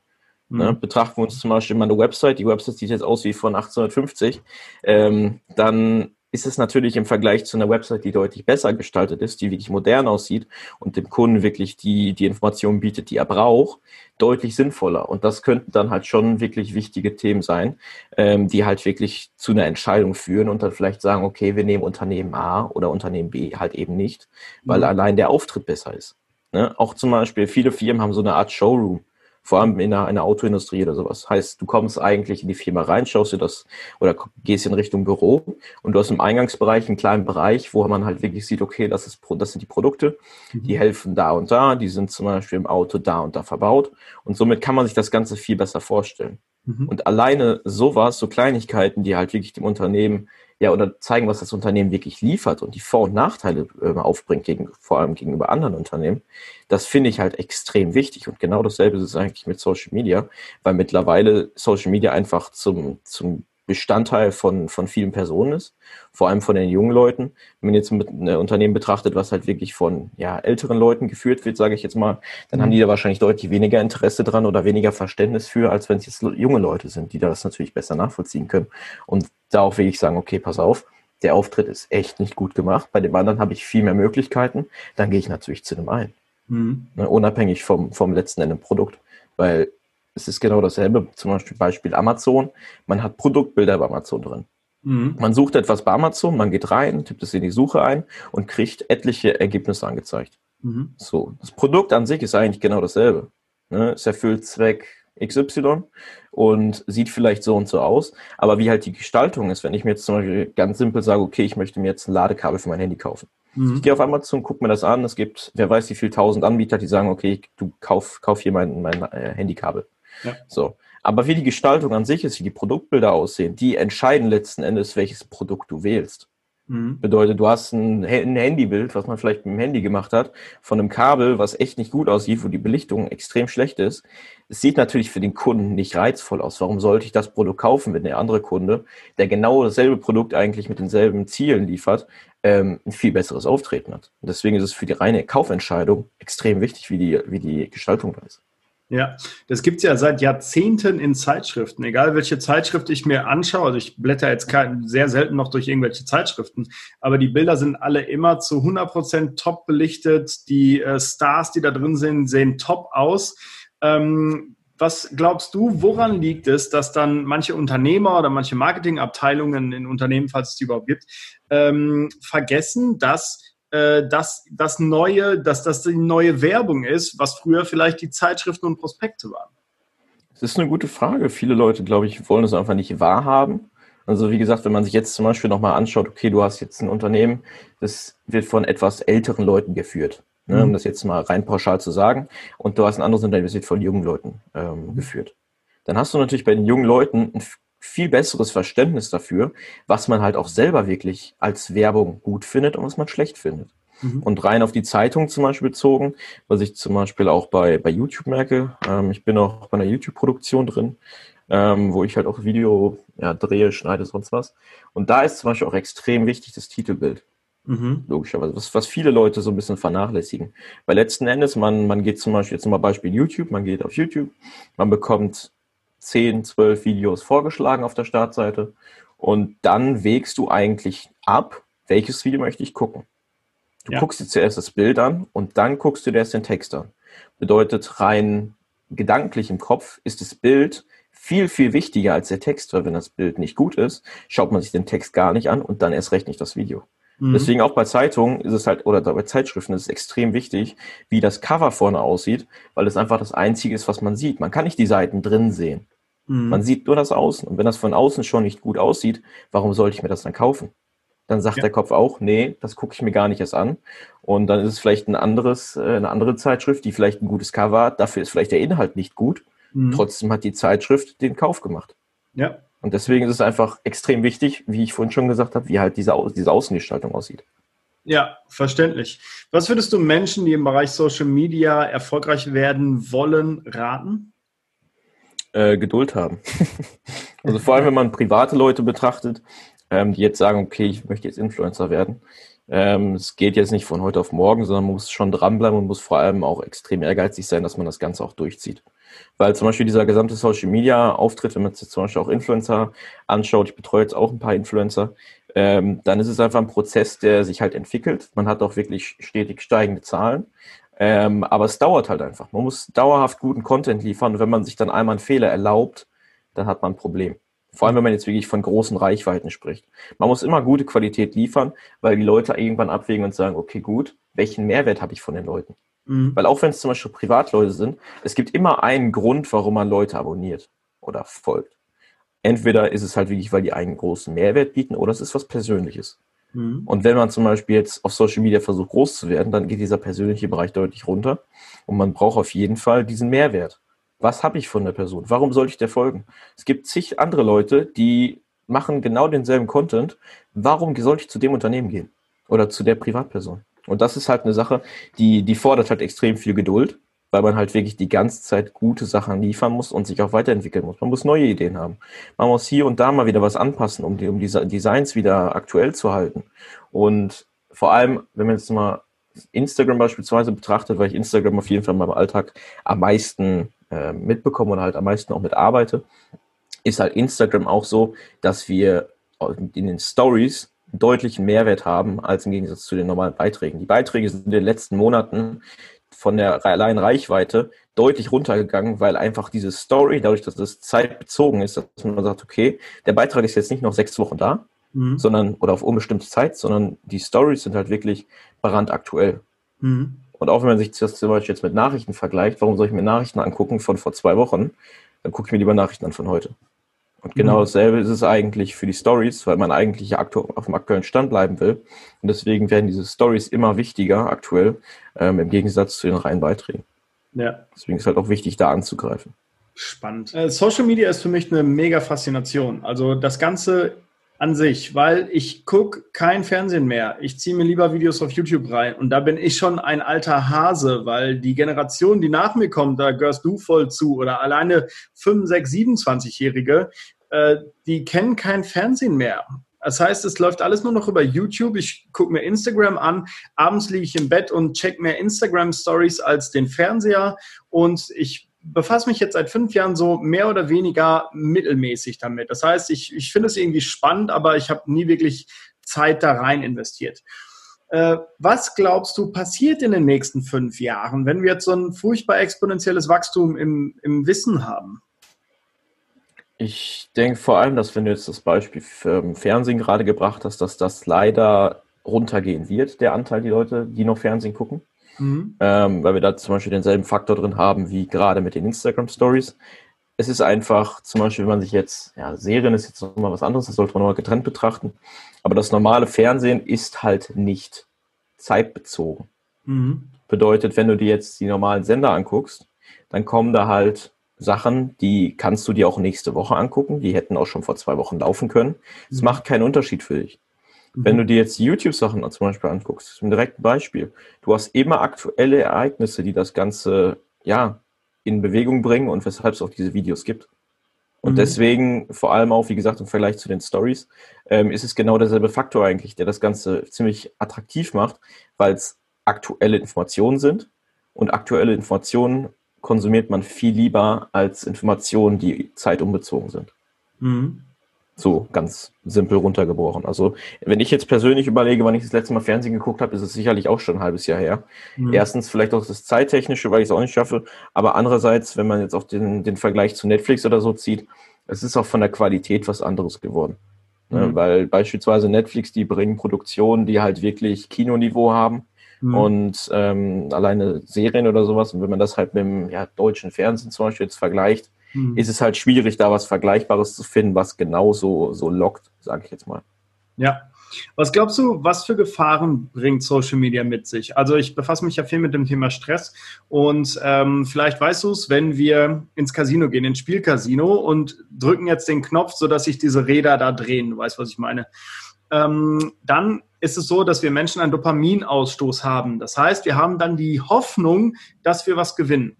Mhm. Ne? Betrachten wir uns zum Beispiel mal eine Website, die Website sieht jetzt aus wie von 1850, ähm, dann ist es natürlich im Vergleich zu einer Website, die deutlich besser gestaltet ist, die wirklich modern aussieht und dem Kunden wirklich die, die Informationen bietet, die er braucht, deutlich sinnvoller. Und das könnten dann halt schon wirklich wichtige Themen sein, ähm, die halt wirklich zu einer Entscheidung führen und dann vielleicht sagen, okay, wir nehmen Unternehmen A oder Unternehmen B halt eben nicht, weil mhm. allein der Auftritt besser ist. Ne? Auch zum Beispiel, viele Firmen haben so eine Art Showroom vor allem in der, in der Autoindustrie oder sowas. Heißt, du kommst eigentlich in die Firma rein, schaust dir das oder gehst in Richtung Büro und du hast im Eingangsbereich einen kleinen Bereich, wo man halt wirklich sieht, okay, das, ist, das sind die Produkte, die mhm. helfen da und da, die sind zum Beispiel im Auto da und da verbaut und somit kann man sich das Ganze viel besser vorstellen. Mhm. Und alleine sowas, so Kleinigkeiten, die halt wirklich dem Unternehmen ja, oder zeigen, was das Unternehmen wirklich liefert und die Vor- und Nachteile äh, aufbringt, gegen, vor allem gegenüber anderen Unternehmen, das finde ich halt extrem wichtig. Und genau dasselbe ist es eigentlich mit Social Media, weil mittlerweile Social Media einfach zum, zum Bestandteil von, von vielen Personen ist, vor allem von den jungen Leuten. Wenn man jetzt ein Unternehmen betrachtet, was halt wirklich von ja, älteren Leuten geführt wird, sage ich jetzt mal, dann mhm. haben die da wahrscheinlich deutlich weniger Interesse dran oder weniger Verständnis für, als wenn es jetzt junge Leute sind, die das natürlich besser nachvollziehen können. Und da auch wirklich sagen, okay, pass auf, der Auftritt ist echt nicht gut gemacht. Bei dem anderen habe ich viel mehr Möglichkeiten. Dann gehe ich natürlich zu dem einen. Mhm. Ne, unabhängig vom, vom letzten Ende Produkt. Weil es ist genau dasselbe, zum Beispiel Beispiel Amazon. Man hat Produktbilder bei Amazon drin. Mhm. Man sucht etwas bei Amazon, man geht rein, tippt es in die Suche ein und kriegt etliche Ergebnisse angezeigt. Mhm. So, das Produkt an sich ist eigentlich genau dasselbe. Ne? Es erfüllt Zweck XY und sieht vielleicht so und so aus, aber wie halt die Gestaltung ist, wenn ich mir jetzt zum Beispiel ganz simpel sage, okay, ich möchte mir jetzt ein Ladekabel für mein Handy kaufen. Mhm. Ich gehe auf Amazon, gucke mir das an, es gibt, wer weiß wie viel tausend Anbieter, die sagen, okay, du kauf, kauf hier mein, mein äh, Handykabel. Ja. So. Aber wie die Gestaltung an sich ist, wie die Produktbilder aussehen, die entscheiden letzten Endes, welches Produkt du wählst. Mhm. Bedeutet, du hast ein, ein, Handybild, was man vielleicht mit dem Handy gemacht hat, von einem Kabel, was echt nicht gut aussieht, wo die Belichtung extrem schlecht ist. Es sieht natürlich für den Kunden nicht reizvoll aus. Warum sollte ich das Produkt kaufen, wenn der andere Kunde, der genau dasselbe Produkt eigentlich mit denselben Zielen liefert, ähm, ein viel besseres Auftreten hat? Und deswegen ist es für die reine Kaufentscheidung extrem wichtig, wie die, wie die Gestaltung da ist. Ja, das gibt es ja seit Jahrzehnten in Zeitschriften. Egal welche Zeitschrift ich mir anschaue, also ich blätter jetzt sehr selten noch durch irgendwelche Zeitschriften, aber die Bilder sind alle immer zu 100% top belichtet. Die äh, Stars, die da drin sind, sehen top aus. Ähm, was glaubst du, woran liegt es, dass dann manche Unternehmer oder manche Marketingabteilungen in Unternehmen, falls es die überhaupt gibt, ähm, vergessen, dass äh, dass das neue, dass das die neue Werbung ist, was früher vielleicht die Zeitschriften und Prospekte waren? Das ist eine gute Frage. Viele Leute, glaube ich, wollen es einfach nicht wahrhaben. Also wie gesagt, wenn man sich jetzt zum Beispiel nochmal anschaut, okay, du hast jetzt ein Unternehmen, das wird von etwas älteren Leuten geführt, ne, um mhm. das jetzt mal rein pauschal zu sagen, und du hast ein anderes Unternehmen, das wird von jungen Leuten ähm, mhm. geführt. Dann hast du natürlich bei den jungen Leuten ein viel besseres Verständnis dafür, was man halt auch selber wirklich als Werbung gut findet und was man schlecht findet. Mhm. Und rein auf die Zeitung zum Beispiel bezogen, was ich zum Beispiel auch bei, bei YouTube merke. Ähm, ich bin auch bei einer YouTube-Produktion drin, ähm, wo ich halt auch Video ja, drehe, schneide, sonst was. Und da ist zum Beispiel auch extrem wichtig das Titelbild. Mhm. Logischerweise, was, was viele Leute so ein bisschen vernachlässigen. Weil letzten Endes, man, man geht zum Beispiel, jetzt mal Beispiel YouTube, man geht auf YouTube, man bekommt 10, 12 Videos vorgeschlagen auf der Startseite und dann wägst du eigentlich ab, welches Video möchte ich gucken. Du ja. guckst dir zuerst das Bild an und dann guckst du dir erst den Text an. Bedeutet rein gedanklich im Kopf ist das Bild viel, viel wichtiger als der Text, weil wenn das Bild nicht gut ist, schaut man sich den Text gar nicht an und dann erst recht nicht das Video. Mhm. Deswegen auch bei Zeitungen ist es halt, oder bei Zeitschriften ist es extrem wichtig, wie das Cover vorne aussieht, weil es einfach das Einzige ist, was man sieht. Man kann nicht die Seiten drin sehen. Mhm. Man sieht nur das Außen. Und wenn das von außen schon nicht gut aussieht, warum sollte ich mir das dann kaufen? Dann sagt ja. der Kopf auch, nee, das gucke ich mir gar nicht erst an. Und dann ist es vielleicht ein anderes, äh, eine andere Zeitschrift, die vielleicht ein gutes Cover hat. Dafür ist vielleicht der Inhalt nicht gut. Mhm. Trotzdem hat die Zeitschrift den Kauf gemacht. Ja. Und deswegen ist es einfach extrem wichtig, wie ich vorhin schon gesagt habe, wie halt diese, diese Außengestaltung aussieht. Ja, verständlich. Was würdest du Menschen, die im Bereich Social Media erfolgreich werden wollen, raten? Äh, Geduld haben. also vor allem, wenn man private Leute betrachtet, ähm, die jetzt sagen, okay, ich möchte jetzt Influencer werden. Ähm, es geht jetzt nicht von heute auf morgen, sondern man muss schon dranbleiben und muss vor allem auch extrem ehrgeizig sein, dass man das Ganze auch durchzieht. Weil zum Beispiel dieser gesamte Social Media Auftritt, wenn man sich zum Beispiel auch Influencer anschaut, ich betreue jetzt auch ein paar Influencer, ähm, dann ist es einfach ein Prozess, der sich halt entwickelt. Man hat auch wirklich stetig steigende Zahlen. Ähm, aber es dauert halt einfach. Man muss dauerhaft guten Content liefern. Und wenn man sich dann einmal einen Fehler erlaubt, dann hat man ein Problem. Vor allem, wenn man jetzt wirklich von großen Reichweiten spricht. Man muss immer gute Qualität liefern, weil die Leute irgendwann abwägen und sagen, okay, gut, welchen Mehrwert habe ich von den Leuten? Mhm. Weil auch wenn es zum Beispiel Privatleute sind, es gibt immer einen Grund, warum man Leute abonniert oder folgt. Entweder ist es halt wirklich, weil die einen großen Mehrwert bieten oder es ist was Persönliches. Mhm. Und wenn man zum Beispiel jetzt auf Social Media versucht, groß zu werden, dann geht dieser persönliche Bereich deutlich runter und man braucht auf jeden Fall diesen Mehrwert. Was habe ich von der Person? Warum sollte ich der folgen? Es gibt zig andere Leute, die machen genau denselben Content. Warum sollte ich zu dem Unternehmen gehen? Oder zu der Privatperson? Und das ist halt eine Sache, die, die fordert halt extrem viel Geduld, weil man halt wirklich die ganze Zeit gute Sachen liefern muss und sich auch weiterentwickeln muss. Man muss neue Ideen haben. Man muss hier und da mal wieder was anpassen, um die, um die Designs wieder aktuell zu halten. Und vor allem, wenn man jetzt mal Instagram beispielsweise betrachtet, weil ich Instagram auf jeden Fall in meinem Alltag am meisten äh, mitbekomme und halt am meisten auch mitarbeite, ist halt Instagram auch so, dass wir in den Stories deutlichen Mehrwert haben als im Gegensatz zu den normalen Beiträgen. Die Beiträge sind in den letzten Monaten von der allein Reichweite deutlich runtergegangen, weil einfach diese Story, dadurch, dass es zeitbezogen ist, dass man sagt, okay, der Beitrag ist jetzt nicht noch sechs Wochen da, mhm. sondern oder auf unbestimmte Zeit, sondern die Stories sind halt wirklich brandaktuell. Mhm. Und auch wenn man sich das zum Beispiel jetzt mit Nachrichten vergleicht, warum soll ich mir Nachrichten angucken von vor zwei Wochen? Dann gucke ich mir lieber Nachrichten an von heute. Und genau mhm. dasselbe ist es eigentlich für die Stories, weil man eigentlich auf dem aktuellen Stand bleiben will. Und deswegen werden diese Stories immer wichtiger aktuell, ähm, im Gegensatz zu den reinen Beiträgen. Ja. Deswegen ist halt auch wichtig, da anzugreifen. Spannend. Äh, Social Media ist für mich eine mega Faszination. Also das Ganze an sich, weil ich gucke kein Fernsehen mehr. Ich ziehe mir lieber Videos auf YouTube rein und da bin ich schon ein alter Hase, weil die Generation, die nach mir kommt, da gehörst du voll zu oder alleine 5, 6, 27-Jährige, äh, die kennen kein Fernsehen mehr. Das heißt, es läuft alles nur noch über YouTube. Ich gucke mir Instagram an. Abends liege ich im Bett und check mehr Instagram-Stories als den Fernseher. Und ich befasse mich jetzt seit fünf Jahren so mehr oder weniger mittelmäßig damit. Das heißt, ich, ich finde es irgendwie spannend, aber ich habe nie wirklich Zeit da rein investiert. Äh, was glaubst du passiert in den nächsten fünf Jahren, wenn wir jetzt so ein furchtbar exponentielles Wachstum im, im Wissen haben? Ich denke vor allem, dass wenn du jetzt das Beispiel für Fernsehen gerade gebracht hast, dass das leider runtergehen wird, der Anteil die Leute, die noch Fernsehen gucken. Mhm. Ähm, weil wir da zum Beispiel denselben Faktor drin haben wie gerade mit den Instagram Stories. Es ist einfach, zum Beispiel, wenn man sich jetzt, ja, Serien ist jetzt nochmal was anderes, das sollte man nochmal getrennt betrachten. Aber das normale Fernsehen ist halt nicht zeitbezogen. Mhm. Bedeutet, wenn du dir jetzt die normalen Sender anguckst, dann kommen da halt Sachen, die kannst du dir auch nächste Woche angucken. Die hätten auch schon vor zwei Wochen laufen können. Es mhm. macht keinen Unterschied für dich. Mhm. Wenn du dir jetzt YouTube-Sachen zum Beispiel anguckst, ist ein direktes Beispiel. Du hast immer aktuelle Ereignisse, die das Ganze, ja, in Bewegung bringen und weshalb es auch diese Videos gibt. Und mhm. deswegen, vor allem auch, wie gesagt, im Vergleich zu den Stories, ähm, ist es genau derselbe Faktor eigentlich, der das Ganze ziemlich attraktiv macht, weil es aktuelle Informationen sind und aktuelle Informationen konsumiert man viel lieber als Informationen, die zeitumbezogen sind. Mhm. So ganz simpel runtergebrochen. Also wenn ich jetzt persönlich überlege, wann ich das letzte Mal Fernsehen geguckt habe, ist es sicherlich auch schon ein halbes Jahr her. Mhm. Erstens vielleicht auch das Zeittechnische, weil ich es auch nicht schaffe. Aber andererseits, wenn man jetzt auch den, den Vergleich zu Netflix oder so zieht, es ist auch von der Qualität was anderes geworden. Ne, mhm. Weil beispielsweise Netflix, die bringen Produktionen, die halt wirklich Kinoniveau haben Mhm. Und ähm, alleine Serien oder sowas, und wenn man das halt mit dem ja, deutschen Fernsehen zum Beispiel jetzt vergleicht, mhm. ist es halt schwierig, da was Vergleichbares zu finden, was genauso so lockt, sage ich jetzt mal. Ja, was glaubst du, was für Gefahren bringt Social Media mit sich? Also ich befasse mich ja viel mit dem Thema Stress und ähm, vielleicht weißt du es, wenn wir ins Casino gehen, ins Spielcasino und drücken jetzt den Knopf, sodass sich diese Räder da drehen, du weißt, was ich meine. Ähm, dann ist es so, dass wir Menschen einen Dopaminausstoß haben. Das heißt, wir haben dann die Hoffnung, dass wir was gewinnen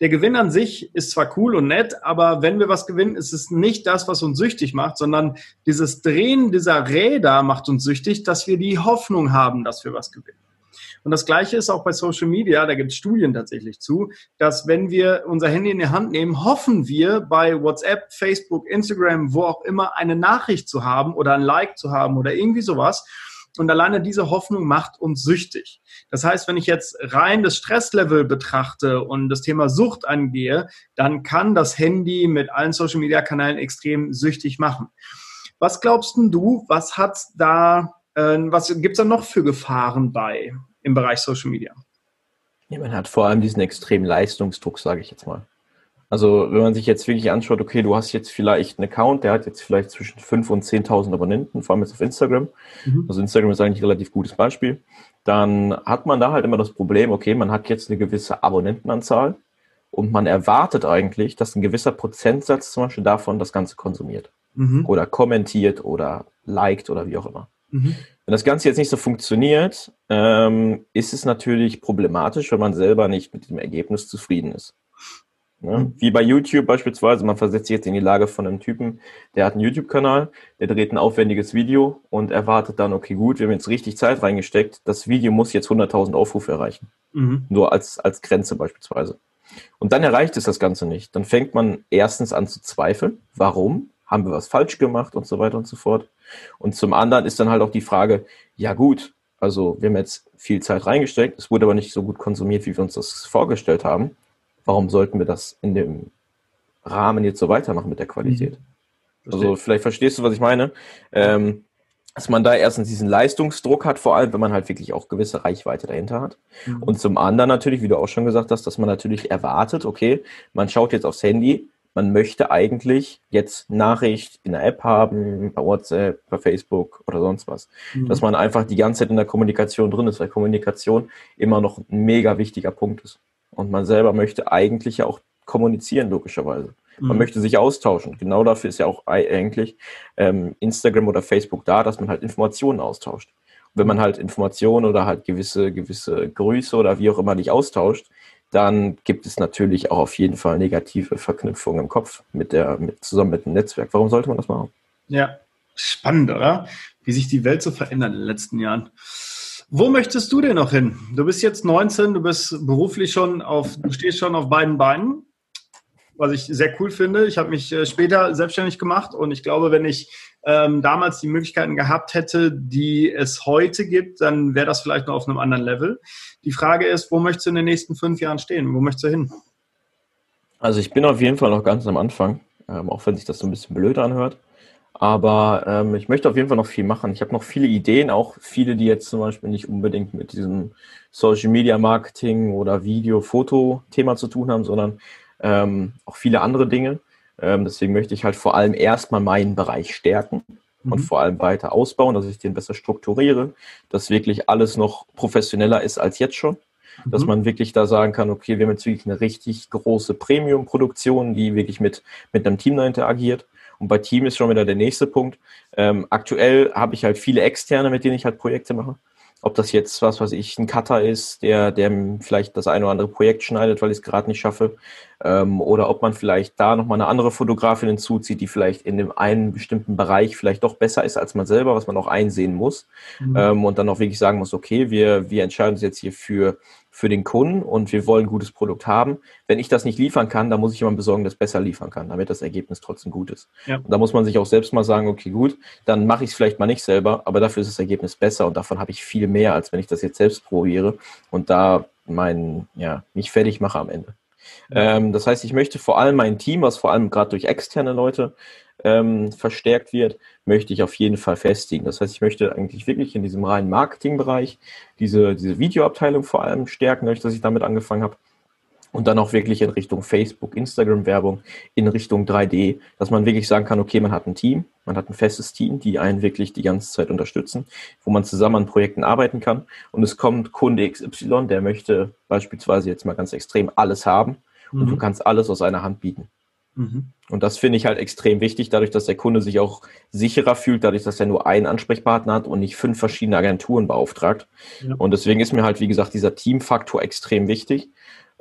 der Gewinn an sich ist zwar cool und nett, aber wenn wir was gewinnen, ist es nicht das, was uns süchtig macht, sondern dieses Drehen dieser Räder macht uns süchtig, dass wir die Hoffnung haben, dass wir was gewinnen. Und das Gleiche ist auch bei Social Media, da gibt es Studien tatsächlich zu, dass wenn wir unser Handy in die Hand nehmen, hoffen wir bei WhatsApp, Facebook, Instagram, wo auch immer eine Nachricht zu haben oder ein Like zu haben oder irgendwie sowas. Und alleine diese Hoffnung macht uns süchtig. Das heißt, wenn ich jetzt rein das Stresslevel betrachte und das Thema Sucht angehe, dann kann das Handy mit allen Social Media Kanälen extrem süchtig machen. Was glaubst du, was hat da, äh, was gibt's da noch für Gefahren bei im Bereich Social Media? Ja, man hat vor allem diesen extremen Leistungsdruck, sage ich jetzt mal. Also wenn man sich jetzt wirklich anschaut, okay, du hast jetzt vielleicht einen Account, der hat jetzt vielleicht zwischen 5.000 und 10.000 Abonnenten, vor allem jetzt auf Instagram. Mhm. Also Instagram ist eigentlich ein relativ gutes Beispiel. Dann hat man da halt immer das Problem, okay, man hat jetzt eine gewisse Abonnentenanzahl und man erwartet eigentlich, dass ein gewisser Prozentsatz zum Beispiel davon das Ganze konsumiert. Mhm. Oder kommentiert oder liked oder wie auch immer. Mhm. Wenn das Ganze jetzt nicht so funktioniert, ähm, ist es natürlich problematisch, wenn man selber nicht mit dem Ergebnis zufrieden ist. Ne? Wie bei YouTube beispielsweise, man versetzt sich jetzt in die Lage von einem Typen, der hat einen YouTube-Kanal, der dreht ein aufwendiges Video und erwartet dann, okay, gut, wir haben jetzt richtig Zeit reingesteckt, das Video muss jetzt 100.000 Aufrufe erreichen. Mhm. Nur als, als Grenze beispielsweise. Und dann erreicht es das Ganze nicht. Dann fängt man erstens an zu zweifeln, warum? Haben wir was falsch gemacht und so weiter und so fort. Und zum anderen ist dann halt auch die Frage, ja gut, also wir haben jetzt viel Zeit reingesteckt, es wurde aber nicht so gut konsumiert, wie wir uns das vorgestellt haben warum sollten wir das in dem Rahmen jetzt so weitermachen mit der Qualität? Mhm. Also vielleicht verstehst du, was ich meine. Ähm, dass man da erstens diesen Leistungsdruck hat, vor allem, wenn man halt wirklich auch gewisse Reichweite dahinter hat. Mhm. Und zum anderen natürlich, wie du auch schon gesagt hast, dass man natürlich erwartet, okay, man schaut jetzt aufs Handy, man möchte eigentlich jetzt Nachricht in der App haben, bei WhatsApp, bei Facebook oder sonst was. Mhm. Dass man einfach die ganze Zeit in der Kommunikation drin ist, weil Kommunikation immer noch ein mega wichtiger Punkt ist. Und man selber möchte eigentlich ja auch kommunizieren, logischerweise. Man mhm. möchte sich austauschen. Genau dafür ist ja auch eigentlich ähm, Instagram oder Facebook da, dass man halt Informationen austauscht. Und wenn man halt Informationen oder halt gewisse, gewisse Grüße oder wie auch immer nicht austauscht, dann gibt es natürlich auch auf jeden Fall negative Verknüpfungen im Kopf mit der, mit, zusammen mit dem Netzwerk. Warum sollte man das machen? Ja, spannend, oder? Wie sich die Welt so verändert in den letzten Jahren. Wo möchtest du denn noch hin? Du bist jetzt 19, du bist beruflich schon auf, du stehst schon auf beiden Beinen, was ich sehr cool finde. Ich habe mich äh, später selbstständig gemacht und ich glaube, wenn ich ähm, damals die Möglichkeiten gehabt hätte, die es heute gibt, dann wäre das vielleicht noch auf einem anderen Level. Die Frage ist, wo möchtest du in den nächsten fünf Jahren stehen? Wo möchtest du hin? Also ich bin auf jeden Fall noch ganz am Anfang, ähm, auch wenn sich das so ein bisschen blöd anhört. Aber ähm, ich möchte auf jeden Fall noch viel machen. Ich habe noch viele Ideen, auch viele, die jetzt zum Beispiel nicht unbedingt mit diesem Social Media Marketing oder Video, Foto-Thema zu tun haben, sondern ähm, auch viele andere Dinge. Ähm, deswegen möchte ich halt vor allem erstmal meinen Bereich stärken mhm. und vor allem weiter ausbauen, dass ich den besser strukturiere, dass wirklich alles noch professioneller ist als jetzt schon. Mhm. Dass man wirklich da sagen kann, okay, wir haben jetzt wirklich eine richtig große Premium-Produktion, die wirklich mit, mit einem Team da interagiert und bei Team ist schon wieder der nächste Punkt. Ähm, aktuell habe ich halt viele Externe, mit denen ich halt Projekte mache. Ob das jetzt was, was ich, ein Cutter ist, der, der vielleicht das eine oder andere Projekt schneidet, weil ich es gerade nicht schaffe. Ähm, oder ob man vielleicht da nochmal eine andere Fotografin hinzuzieht, die vielleicht in dem einen bestimmten Bereich vielleicht doch besser ist als man selber, was man auch einsehen muss. Mhm. Ähm, und dann auch wirklich sagen muss, okay, wir, wir entscheiden uns jetzt hier für für den Kunden und wir wollen ein gutes Produkt haben. Wenn ich das nicht liefern kann, dann muss ich jemanden besorgen, das besser liefern kann, damit das Ergebnis trotzdem gut ist. Ja. Und da muss man sich auch selbst mal sagen, okay, gut, dann mache ich es vielleicht mal nicht selber, aber dafür ist das Ergebnis besser und davon habe ich viel mehr, als wenn ich das jetzt selbst probiere und da mein, ja, mich fertig mache am Ende. Ähm, das heißt, ich möchte vor allem mein Team, was vor allem gerade durch externe Leute ähm, verstärkt wird, möchte ich auf jeden Fall festigen. Das heißt, ich möchte eigentlich wirklich in diesem reinen Marketingbereich diese, diese Videoabteilung vor allem stärken, dass ich damit angefangen habe. Und dann auch wirklich in Richtung Facebook, Instagram-Werbung, in Richtung 3D, dass man wirklich sagen kann, okay, man hat ein Team, man hat ein festes Team, die einen wirklich die ganze Zeit unterstützen, wo man zusammen an Projekten arbeiten kann und es kommt Kunde XY, der möchte beispielsweise jetzt mal ganz extrem alles haben mhm. und du mhm. kannst alles aus einer Hand bieten. Mhm. Und das finde ich halt extrem wichtig, dadurch, dass der Kunde sich auch sicherer fühlt, dadurch, dass er nur einen Ansprechpartner hat und nicht fünf verschiedene Agenturen beauftragt. Ja. Und deswegen ist mir halt, wie gesagt, dieser Teamfaktor extrem wichtig.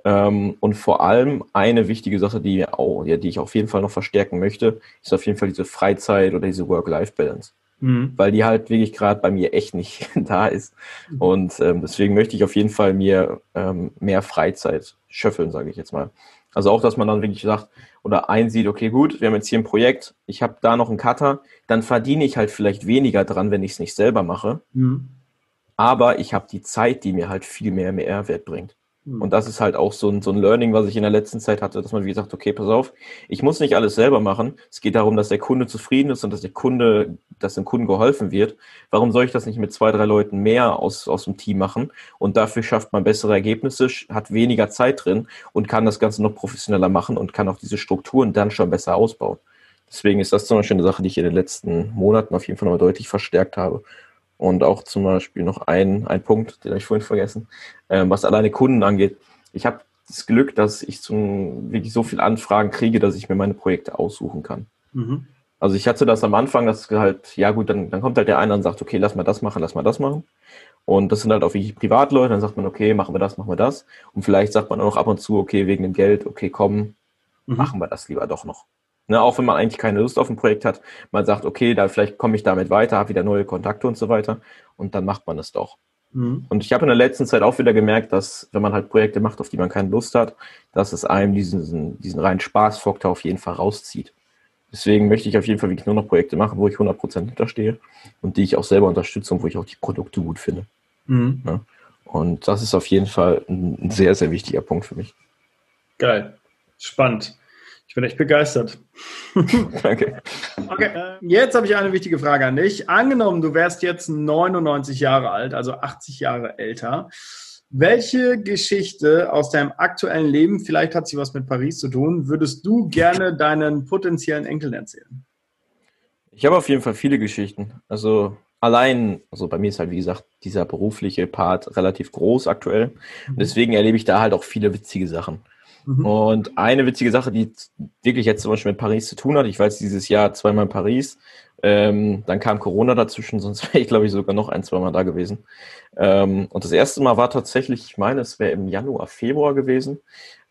Ähm, und vor allem eine wichtige Sache, die, auch, ja, die ich auf jeden Fall noch verstärken möchte, ist auf jeden Fall diese Freizeit oder diese Work-Life-Balance. Mhm. Weil die halt wirklich gerade bei mir echt nicht da ist. Mhm. Und ähm, deswegen möchte ich auf jeden Fall mir ähm, mehr Freizeit schöffeln, sage ich jetzt mal. Also auch, dass man dann wirklich sagt oder einsieht, okay, gut, wir haben jetzt hier ein Projekt, ich habe da noch einen Cutter, dann verdiene ich halt vielleicht weniger dran, wenn ich es nicht selber mache. Mhm. Aber ich habe die Zeit, die mir halt viel mehr Mehrwert bringt. Hm. Und das ist halt auch so ein, so ein Learning, was ich in der letzten Zeit hatte, dass man wie gesagt, okay, pass auf, ich muss nicht alles selber machen. Es geht darum, dass der Kunde zufrieden ist und dass der Kunde, dass dem Kunden geholfen wird. Warum soll ich das nicht mit zwei, drei Leuten mehr aus, aus dem Team machen? Und dafür schafft man bessere Ergebnisse, hat weniger Zeit drin und kann das Ganze noch professioneller machen und kann auch diese Strukturen dann schon besser ausbauen. Deswegen ist das zum Beispiel eine Sache, die ich in den letzten Monaten auf jeden Fall nochmal deutlich verstärkt habe. Und auch zum Beispiel noch ein, ein Punkt, den habe ich vorhin vergessen, ähm, was alleine Kunden angeht. Ich habe das Glück, dass ich zum, wirklich so viele Anfragen kriege, dass ich mir meine Projekte aussuchen kann. Mhm. Also ich hatte das am Anfang, dass halt, ja gut, dann, dann kommt halt der eine und sagt, okay, lass mal das machen, lass mal das machen. Und das sind halt auch wirklich Privatleute, dann sagt man, okay, machen wir das, machen wir das. Und vielleicht sagt man auch ab und zu, okay, wegen dem Geld, okay, komm, mhm. machen wir das lieber doch noch. Ne, auch wenn man eigentlich keine Lust auf ein Projekt hat, man sagt, okay, da vielleicht komme ich damit weiter, habe wieder neue Kontakte und so weiter und dann macht man es doch. Mhm. Und ich habe in der letzten Zeit auch wieder gemerkt, dass wenn man halt Projekte macht, auf die man keine Lust hat, dass es einem diesen, diesen reinen Spaßfaktor auf jeden Fall rauszieht. Deswegen möchte ich auf jeden Fall wirklich nur noch Projekte machen, wo ich 100% hinterstehe und die ich auch selber unterstütze und wo ich auch die Produkte gut finde. Mhm. Ja. Und das ist auf jeden Fall ein sehr, sehr wichtiger Punkt für mich. Geil. Spannend. Ich bin echt begeistert. Danke. Okay, jetzt habe ich eine wichtige Frage an dich. Angenommen, du wärst jetzt 99 Jahre alt, also 80 Jahre älter. Welche Geschichte aus deinem aktuellen Leben, vielleicht hat sie was mit Paris zu tun, würdest du gerne deinen potenziellen Enkeln erzählen? Ich habe auf jeden Fall viele Geschichten. Also allein, also bei mir ist halt, wie gesagt, dieser berufliche Part relativ groß aktuell. Und mhm. deswegen erlebe ich da halt auch viele witzige Sachen. Mhm. Und eine witzige Sache, die wirklich jetzt zum Beispiel mit Paris zu tun hat, ich war jetzt dieses Jahr zweimal in Paris, ähm, dann kam Corona dazwischen, sonst wäre ich, glaube ich, sogar noch ein, zweimal da gewesen. Ähm, und das erste Mal war tatsächlich, ich meine, es wäre im Januar, Februar gewesen.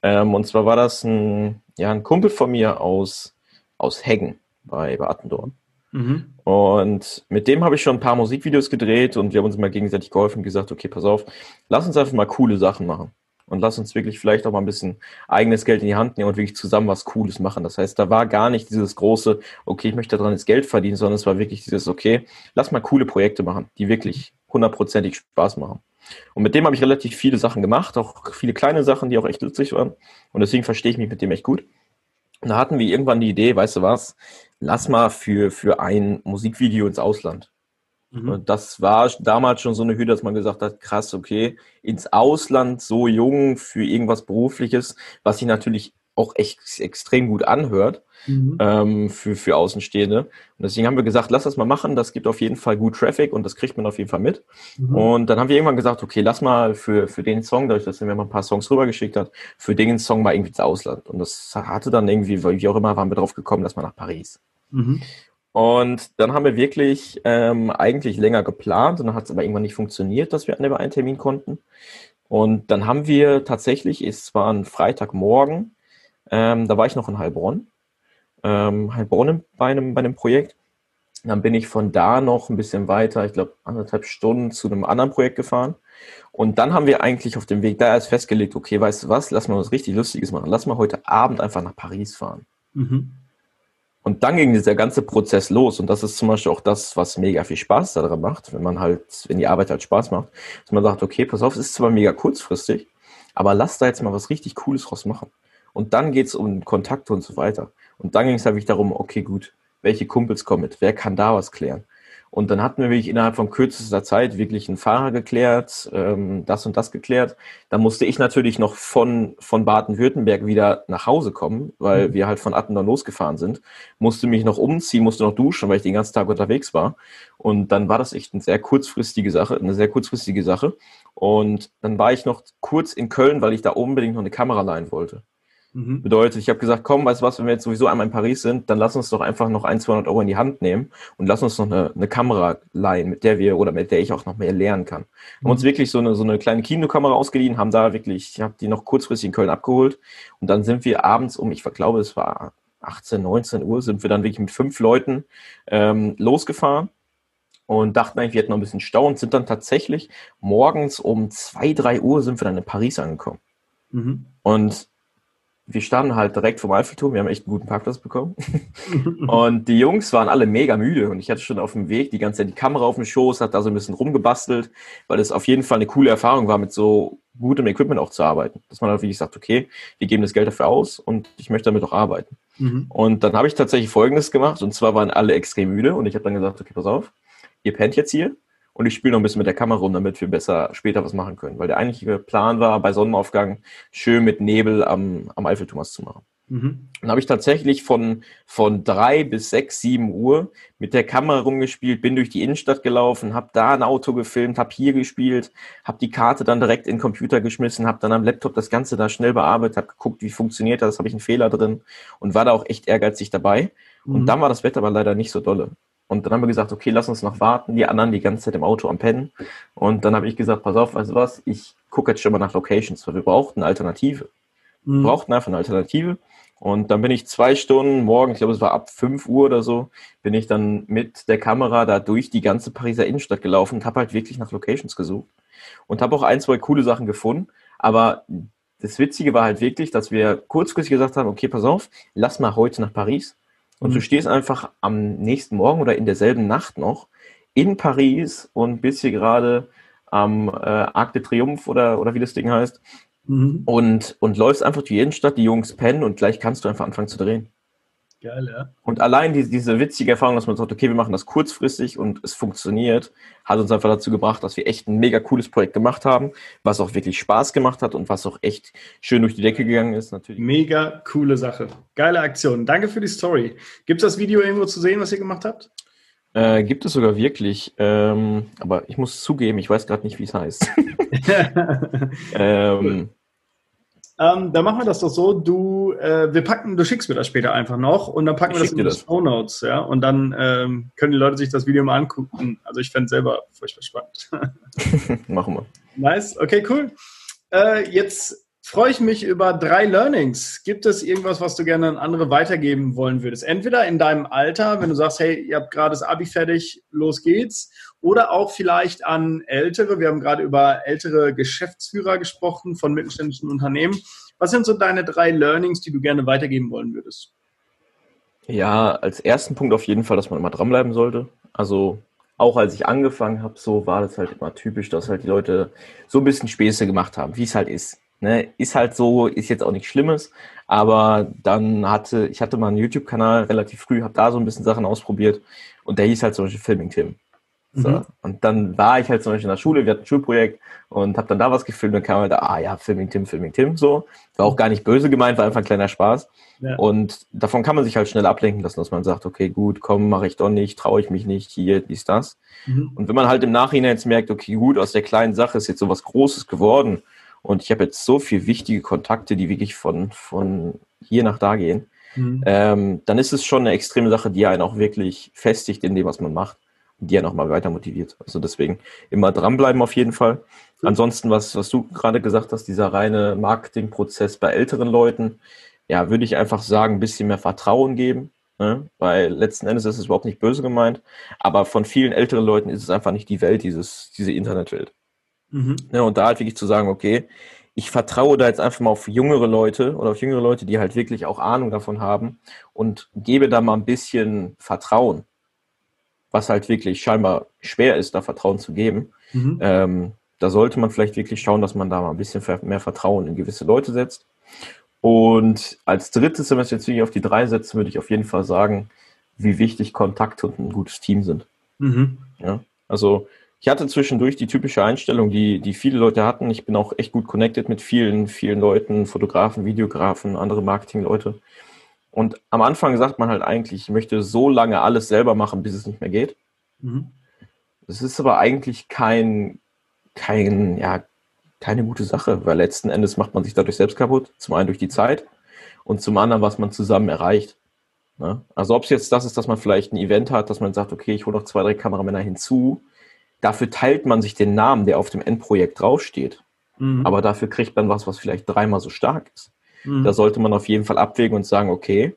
Ähm, und zwar war das ein, ja, ein Kumpel von mir aus, aus Heggen bei, bei Attendorn. Mhm. Und mit dem habe ich schon ein paar Musikvideos gedreht und wir haben uns mal gegenseitig geholfen und gesagt, okay, pass auf, lass uns einfach mal coole Sachen machen und lass uns wirklich vielleicht auch mal ein bisschen eigenes Geld in die Hand nehmen und wirklich zusammen was Cooles machen. Das heißt, da war gar nicht dieses große, okay, ich möchte daran jetzt Geld verdienen, sondern es war wirklich dieses, okay, lass mal coole Projekte machen, die wirklich hundertprozentig Spaß machen. Und mit dem habe ich relativ viele Sachen gemacht, auch viele kleine Sachen, die auch echt lustig waren. Und deswegen verstehe ich mich mit dem echt gut. Und da hatten wir irgendwann die Idee, weißt du was, lass mal für, für ein Musikvideo ins Ausland. Mhm. Und das war damals schon so eine Hürde, dass man gesagt hat, krass, okay, ins Ausland so jung für irgendwas Berufliches, was sich natürlich auch echt extrem gut anhört mhm. ähm, für, für Außenstehende. Und deswegen haben wir gesagt, lass das mal machen, das gibt auf jeden Fall gut Traffic und das kriegt man auf jeden Fall mit. Mhm. Und dann haben wir irgendwann gesagt, okay, lass mal für, für den Song, dadurch, dass er mir mal ein paar Songs rübergeschickt hat, für den Song mal irgendwie ins Ausland. Und das hatte dann irgendwie, wie auch immer, waren wir drauf gekommen, dass man nach Paris. Mhm. Und dann haben wir wirklich ähm, eigentlich länger geplant und dann hat es aber irgendwann nicht funktioniert, dass wir an dem einen Termin konnten. Und dann haben wir tatsächlich, es war ein Freitagmorgen, ähm, da war ich noch in Heilbronn, ähm, Heilbronn bei einem, bei einem Projekt. Dann bin ich von da noch ein bisschen weiter, ich glaube anderthalb Stunden zu einem anderen Projekt gefahren. Und dann haben wir eigentlich auf dem Weg da erst festgelegt, okay, weißt du was, lass mal was richtig Lustiges machen. Lass mal heute Abend einfach nach Paris fahren. Mhm. Und dann ging dieser ganze Prozess los. Und das ist zum Beispiel auch das, was mega viel Spaß daran macht, wenn man halt, wenn die Arbeit halt Spaß macht, dass man sagt, okay, pass auf, es ist zwar mega kurzfristig, aber lass da jetzt mal was richtig Cooles draus machen. Und dann geht's um Kontakte und so weiter. Und dann ging es halt wirklich darum, okay, gut, welche Kumpels kommen mit, wer kann da was klären? Und dann hatten wir wirklich innerhalb von kürzester Zeit wirklich einen Fahrer geklärt, ähm, das und das geklärt. Dann musste ich natürlich noch von, von Baden-Württemberg wieder nach Hause kommen, weil mhm. wir halt von Attendorn losgefahren sind. Musste mich noch umziehen, musste noch duschen, weil ich den ganzen Tag unterwegs war. Und dann war das echt eine sehr kurzfristige Sache, eine sehr kurzfristige Sache. Und dann war ich noch kurz in Köln, weil ich da unbedingt noch eine Kamera leihen wollte. Mhm. Bedeutet, ich habe gesagt, komm, weißt du was, wenn wir jetzt sowieso einmal in Paris sind, dann lass uns doch einfach noch ein, 200 Euro in die Hand nehmen und lass uns noch eine, eine Kamera leihen, mit der wir oder mit der ich auch noch mehr lernen kann. Mhm. Haben uns wirklich so eine, so eine kleine Kinokamera ausgeliehen, haben da wirklich, ich habe die noch kurzfristig in Köln abgeholt und dann sind wir abends um, ich glaube, es war 18, 19 Uhr, sind wir dann wirklich mit fünf Leuten ähm, losgefahren und dachten eigentlich, wir hätten noch ein bisschen Stau und sind dann tatsächlich morgens um zwei, drei Uhr sind wir dann in Paris angekommen. Mhm. Und wir standen halt direkt vom Eiffelturm, wir haben echt einen guten Parkplatz bekommen. und die Jungs waren alle mega müde und ich hatte schon auf dem Weg die ganze Zeit die Kamera auf dem Schoß, hat da so ein bisschen rumgebastelt, weil es auf jeden Fall eine coole Erfahrung war, mit so gutem Equipment auch zu arbeiten. Dass man halt wirklich sagt, okay, wir geben das Geld dafür aus und ich möchte damit auch arbeiten. Mhm. Und dann habe ich tatsächlich Folgendes gemacht und zwar waren alle extrem müde und ich habe dann gesagt, okay, pass auf, ihr pennt jetzt hier und ich spiele noch ein bisschen mit der Kamera rum, damit wir besser später was machen können. Weil der eigentliche Plan war, bei Sonnenaufgang schön mit Nebel am, am Eiffelturm was zu machen. Mhm. Dann habe ich tatsächlich von, von drei bis sechs, sieben Uhr mit der Kamera rumgespielt, bin durch die Innenstadt gelaufen, habe da ein Auto gefilmt, habe hier gespielt, habe die Karte dann direkt in den Computer geschmissen, habe dann am Laptop das Ganze da schnell bearbeitet, habe geguckt, wie funktioniert das, habe ich einen Fehler drin und war da auch echt ehrgeizig dabei. Mhm. Und dann war das Wetter aber leider nicht so dolle. Und dann haben wir gesagt, okay, lass uns noch warten. Die anderen die ganze Zeit im Auto am Pennen. Und dann habe ich gesagt, pass auf, weißt du was, ich gucke jetzt schon mal nach Locations, weil wir brauchten eine Alternative. Mhm. Wir brauchten einfach eine Alternative. Und dann bin ich zwei Stunden morgen, ich glaube, es war ab 5 Uhr oder so, bin ich dann mit der Kamera da durch die ganze Pariser Innenstadt gelaufen und habe halt wirklich nach Locations gesucht. Und habe auch ein, zwei coole Sachen gefunden. Aber das Witzige war halt wirklich, dass wir kurzfristig gesagt haben, okay, pass auf, lass mal heute nach Paris. Und mhm. du stehst einfach am nächsten Morgen oder in derselben Nacht noch in Paris und bist hier gerade am äh, Arc de Triomphe oder, oder wie das Ding heißt mhm. und, und läufst einfach durch die Innenstadt, die Jungs pennen und gleich kannst du einfach anfangen zu drehen. Geil, ja. Und allein die, diese witzige Erfahrung, dass man sagt, okay, wir machen das kurzfristig und es funktioniert, hat uns einfach dazu gebracht, dass wir echt ein mega cooles Projekt gemacht haben, was auch wirklich Spaß gemacht hat und was auch echt schön durch die Decke gegangen ist, natürlich. Mega coole Sache. Geile Aktion. Danke für die Story. Gibt es das Video irgendwo zu sehen, was ihr gemacht habt? Äh, gibt es sogar wirklich, ähm, aber ich muss zugeben, ich weiß gerade nicht, wie es heißt. ähm, ähm, dann machen wir das doch so. Du, äh, wir packen, du schickst mir das später einfach noch und dann packen ich wir das in die Show Notes, ja. Und dann ähm, können die Leute sich das Video mal angucken. Also ich fände es selber furchtbar spannend. machen wir. Nice, okay, cool. Äh, jetzt freue ich mich über drei Learnings. Gibt es irgendwas, was du gerne an andere weitergeben wollen würdest? Entweder in deinem Alter, wenn du sagst, hey, ihr habt gerade das Abi fertig, los geht's. Oder auch vielleicht an Ältere. Wir haben gerade über ältere Geschäftsführer gesprochen von mittelständischen Unternehmen. Was sind so deine drei Learnings, die du gerne weitergeben wollen würdest? Ja, als ersten Punkt auf jeden Fall, dass man immer dranbleiben sollte. Also auch als ich angefangen habe, so war das halt immer typisch, dass halt die Leute so ein bisschen Späße gemacht haben, wie es halt ist. Ne, ist halt so, ist jetzt auch nichts Schlimmes, aber dann hatte, ich hatte mal einen YouTube-Kanal relativ früh, habe da so ein bisschen Sachen ausprobiert und der hieß halt zum Beispiel Filming Tim. So. Mhm. Und dann war ich halt zum Beispiel in der Schule, wir hatten ein Schulprojekt und habe dann da was gefilmt und kam halt da, ah ja, Filming Tim, Filming Tim, so. War auch gar nicht böse gemeint, war einfach ein kleiner Spaß. Ja. Und davon kann man sich halt schnell ablenken lassen, dass man sagt, okay, gut, komm, mache ich doch nicht, traue ich mich nicht, hier, dies, das. Mhm. Und wenn man halt im Nachhinein jetzt merkt, okay, gut, aus der kleinen Sache ist jetzt so was Großes geworden und ich habe jetzt so viele wichtige Kontakte, die wirklich von, von hier nach da gehen, mhm. ähm, dann ist es schon eine extreme Sache, die einen auch wirklich festigt in dem, was man macht und die einen auch mal weiter motiviert. Also deswegen immer dranbleiben auf jeden Fall. Mhm. Ansonsten, was, was du gerade gesagt hast, dieser reine Marketingprozess bei älteren Leuten, ja, würde ich einfach sagen, ein bisschen mehr Vertrauen geben. Ne? Weil letzten Endes ist es überhaupt nicht böse gemeint, aber von vielen älteren Leuten ist es einfach nicht die Welt, dieses, diese Internetwelt. Mhm. Ja, und da halt wirklich zu sagen, okay, ich vertraue da jetzt einfach mal auf jüngere Leute oder auf jüngere Leute, die halt wirklich auch Ahnung davon haben und gebe da mal ein bisschen Vertrauen, was halt wirklich scheinbar schwer ist, da Vertrauen zu geben. Mhm. Ähm, da sollte man vielleicht wirklich schauen, dass man da mal ein bisschen mehr Vertrauen in gewisse Leute setzt. Und als drittes, wenn wir es jetzt wirklich auf die drei setzen, würde ich auf jeden Fall sagen, wie wichtig Kontakt und ein gutes Team sind. Mhm. Ja, also ich hatte zwischendurch die typische Einstellung, die, die viele Leute hatten. Ich bin auch echt gut connected mit vielen, vielen Leuten, Fotografen, Videografen, andere Marketingleute. Und am Anfang sagt man halt eigentlich, ich möchte so lange alles selber machen, bis es nicht mehr geht. Mhm. Das ist aber eigentlich kein, kein, ja, keine gute Sache, weil letzten Endes macht man sich dadurch selbst kaputt. Zum einen durch die Zeit und zum anderen, was man zusammen erreicht. Ne? Also ob es jetzt das ist, dass man vielleicht ein Event hat, dass man sagt, okay, ich hole noch zwei, drei Kameramänner hinzu, Dafür teilt man sich den Namen, der auf dem Endprojekt draufsteht. Mhm. Aber dafür kriegt man was, was vielleicht dreimal so stark ist. Mhm. Da sollte man auf jeden Fall abwägen und sagen, okay,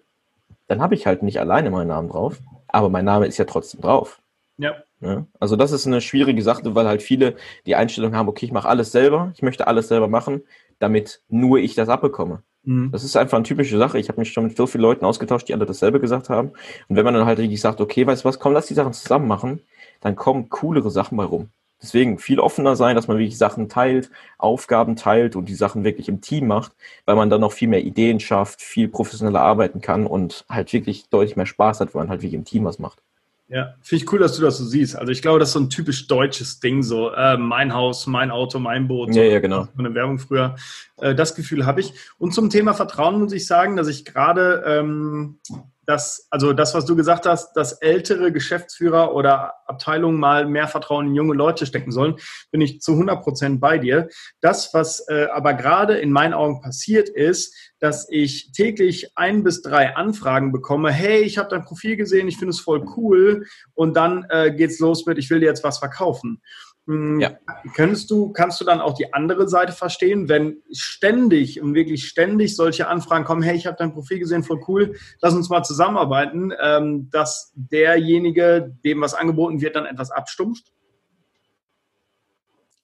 dann habe ich halt nicht alleine meinen Namen drauf, aber mein Name ist ja trotzdem drauf. Ja. ja. Also das ist eine schwierige Sache, weil halt viele die Einstellung haben, okay, ich mache alles selber, ich möchte alles selber machen, damit nur ich das abbekomme. Mhm. Das ist einfach eine typische Sache. Ich habe mich schon mit so vielen Leuten ausgetauscht, die alle dasselbe gesagt haben. Und wenn man dann halt wirklich sagt, okay, weißt du was, komm, lass die Sachen zusammen machen, dann kommen coolere Sachen bei rum. Deswegen viel offener sein, dass man wirklich Sachen teilt, Aufgaben teilt und die Sachen wirklich im Team macht, weil man dann noch viel mehr Ideen schafft, viel professioneller arbeiten kann und halt wirklich deutlich mehr Spaß hat, weil man halt wirklich im Team was macht. Ja, finde ich cool, dass du das so siehst. Also ich glaube, das ist so ein typisch deutsches Ding, so äh, mein Haus, mein Auto, mein Boot. Ja, ja, genau. Eine Werbung früher. Äh, das Gefühl habe ich. Und zum Thema Vertrauen muss ich sagen, dass ich gerade ähm, dass, also das, was du gesagt hast, dass ältere Geschäftsführer oder Abteilungen mal mehr Vertrauen in junge Leute stecken sollen, bin ich zu 100 Prozent bei dir. Das, was äh, aber gerade in meinen Augen passiert ist, dass ich täglich ein bis drei Anfragen bekomme, hey, ich habe dein Profil gesehen, ich finde es voll cool und dann äh, geht's los mit, ich will dir jetzt was verkaufen. Hm, ja. Könntest du, kannst du dann auch die andere Seite verstehen, wenn ständig und wirklich ständig solche Anfragen kommen, hey, ich habe dein Profil gesehen, voll cool, lass uns mal zusammenarbeiten, ähm, dass derjenige, dem was angeboten wird, dann etwas abstumpft?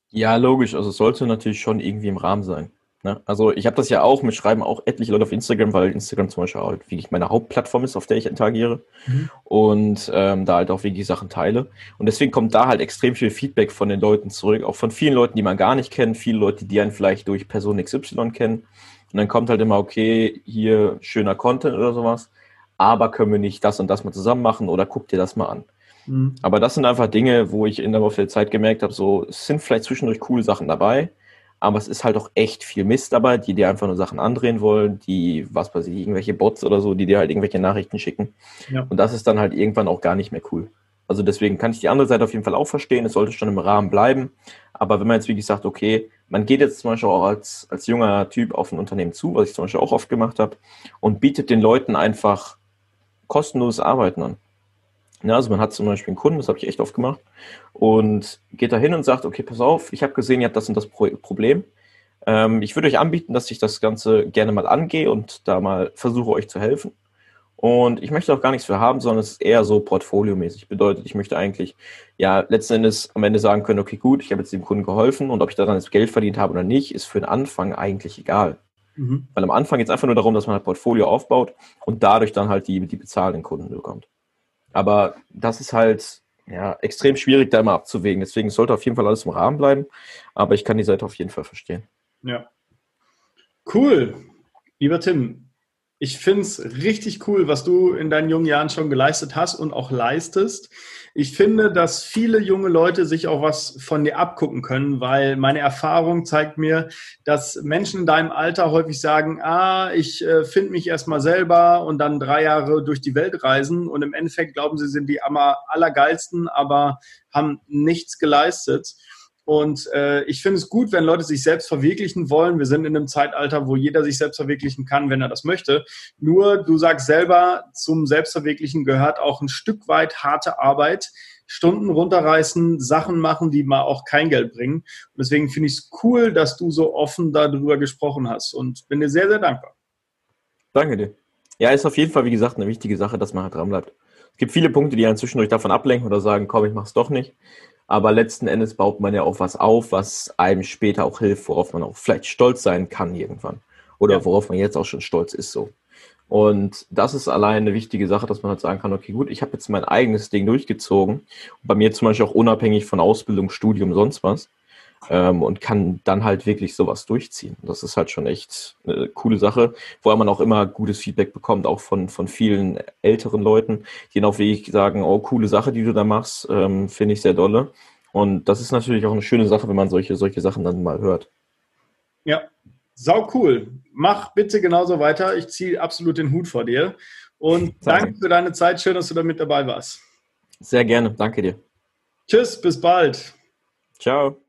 Ja, logisch. Also es sollte natürlich schon irgendwie im Rahmen sein. Ne? Also ich habe das ja auch, mit schreiben auch etliche Leute auf Instagram, weil Instagram zum Beispiel auch wirklich meine Hauptplattform ist, auf der ich interagiere mhm. und ähm, da halt auch wirklich Sachen teile. Und deswegen kommt da halt extrem viel Feedback von den Leuten zurück, auch von vielen Leuten, die man gar nicht kennt, viele Leute, die einen vielleicht durch Person XY kennen. Und dann kommt halt immer, okay, hier schöner Content oder sowas, aber können wir nicht das und das mal zusammen machen oder guck dir das mal an. Mhm. Aber das sind einfach Dinge, wo ich in der Laufe der Zeit gemerkt habe, so es sind vielleicht zwischendurch coole Sachen dabei, aber es ist halt auch echt viel Mist dabei, die dir einfach nur Sachen andrehen wollen, die, was weiß ich, irgendwelche Bots oder so, die dir halt irgendwelche Nachrichten schicken. Ja. Und das ist dann halt irgendwann auch gar nicht mehr cool. Also deswegen kann ich die andere Seite auf jeden Fall auch verstehen, es sollte schon im Rahmen bleiben. Aber wenn man jetzt wirklich sagt, okay, man geht jetzt zum Beispiel auch als, als junger Typ auf ein Unternehmen zu, was ich zum Beispiel auch oft gemacht habe, und bietet den Leuten einfach kostenloses Arbeiten an. Ja, also man hat zum Beispiel einen Kunden, das habe ich echt oft gemacht, und geht da hin und sagt, okay, pass auf, ich habe gesehen, ihr habt das und das Problem. Ähm, ich würde euch anbieten, dass ich das Ganze gerne mal angehe und da mal versuche, euch zu helfen. Und ich möchte auch gar nichts für haben, sondern es ist eher so portfoliomäßig. Bedeutet, ich möchte eigentlich ja letzten Endes am Ende sagen können, okay, gut, ich habe jetzt dem Kunden geholfen und ob ich daran jetzt Geld verdient habe oder nicht, ist für den Anfang eigentlich egal. Mhm. Weil am Anfang geht es einfach nur darum, dass man halt Portfolio aufbaut und dadurch dann halt die, die bezahlenden Kunden bekommt. Aber das ist halt ja, extrem schwierig, da immer abzuwägen. Deswegen sollte auf jeden Fall alles im Rahmen bleiben. Aber ich kann die Seite auf jeden Fall verstehen. Ja. Cool. Lieber Tim, ich finde es richtig cool, was du in deinen jungen Jahren schon geleistet hast und auch leistest. Ich finde, dass viele junge Leute sich auch was von dir abgucken können, weil meine Erfahrung zeigt mir, dass Menschen in deinem Alter häufig sagen, ah, ich äh, finde mich erstmal selber und dann drei Jahre durch die Welt reisen und im Endeffekt glauben sie, sind die allergeilsten, aber haben nichts geleistet. Und äh, ich finde es gut, wenn Leute sich selbst verwirklichen wollen. Wir sind in einem Zeitalter, wo jeder sich selbst verwirklichen kann, wenn er das möchte. Nur, du sagst selber, zum Selbstverwirklichen gehört auch ein Stück weit harte Arbeit. Stunden runterreißen, Sachen machen, die mal auch kein Geld bringen. Und deswegen finde ich es cool, dass du so offen darüber gesprochen hast und bin dir sehr, sehr dankbar. Danke dir. Ja, ist auf jeden Fall, wie gesagt, eine wichtige Sache, dass man halt dran bleibt. Es gibt viele Punkte, die einen zwischendurch davon ablenken oder sagen, komm, ich mach's doch nicht. Aber letzten Endes baut man ja auch was auf, was einem später auch hilft, worauf man auch vielleicht stolz sein kann irgendwann. Oder worauf man jetzt auch schon stolz ist so. Und das ist allein eine wichtige Sache, dass man halt sagen kann, okay, gut, ich habe jetzt mein eigenes Ding durchgezogen. bei mir zum Beispiel auch unabhängig von Ausbildung, Studium, sonst was. Ähm, und kann dann halt wirklich sowas durchziehen. Das ist halt schon echt eine coole Sache, wo man auch immer gutes Feedback bekommt, auch von, von vielen älteren Leuten, die auf Weg sagen, oh, coole Sache, die du da machst, ähm, finde ich sehr dolle. Und das ist natürlich auch eine schöne Sache, wenn man solche, solche Sachen dann mal hört. Ja, sau cool. Mach bitte genauso weiter. Ich ziehe absolut den Hut vor dir. Und danke für deine Zeit. Schön, dass du da mit dabei warst. Sehr gerne. Danke dir. Tschüss, bis bald. Ciao.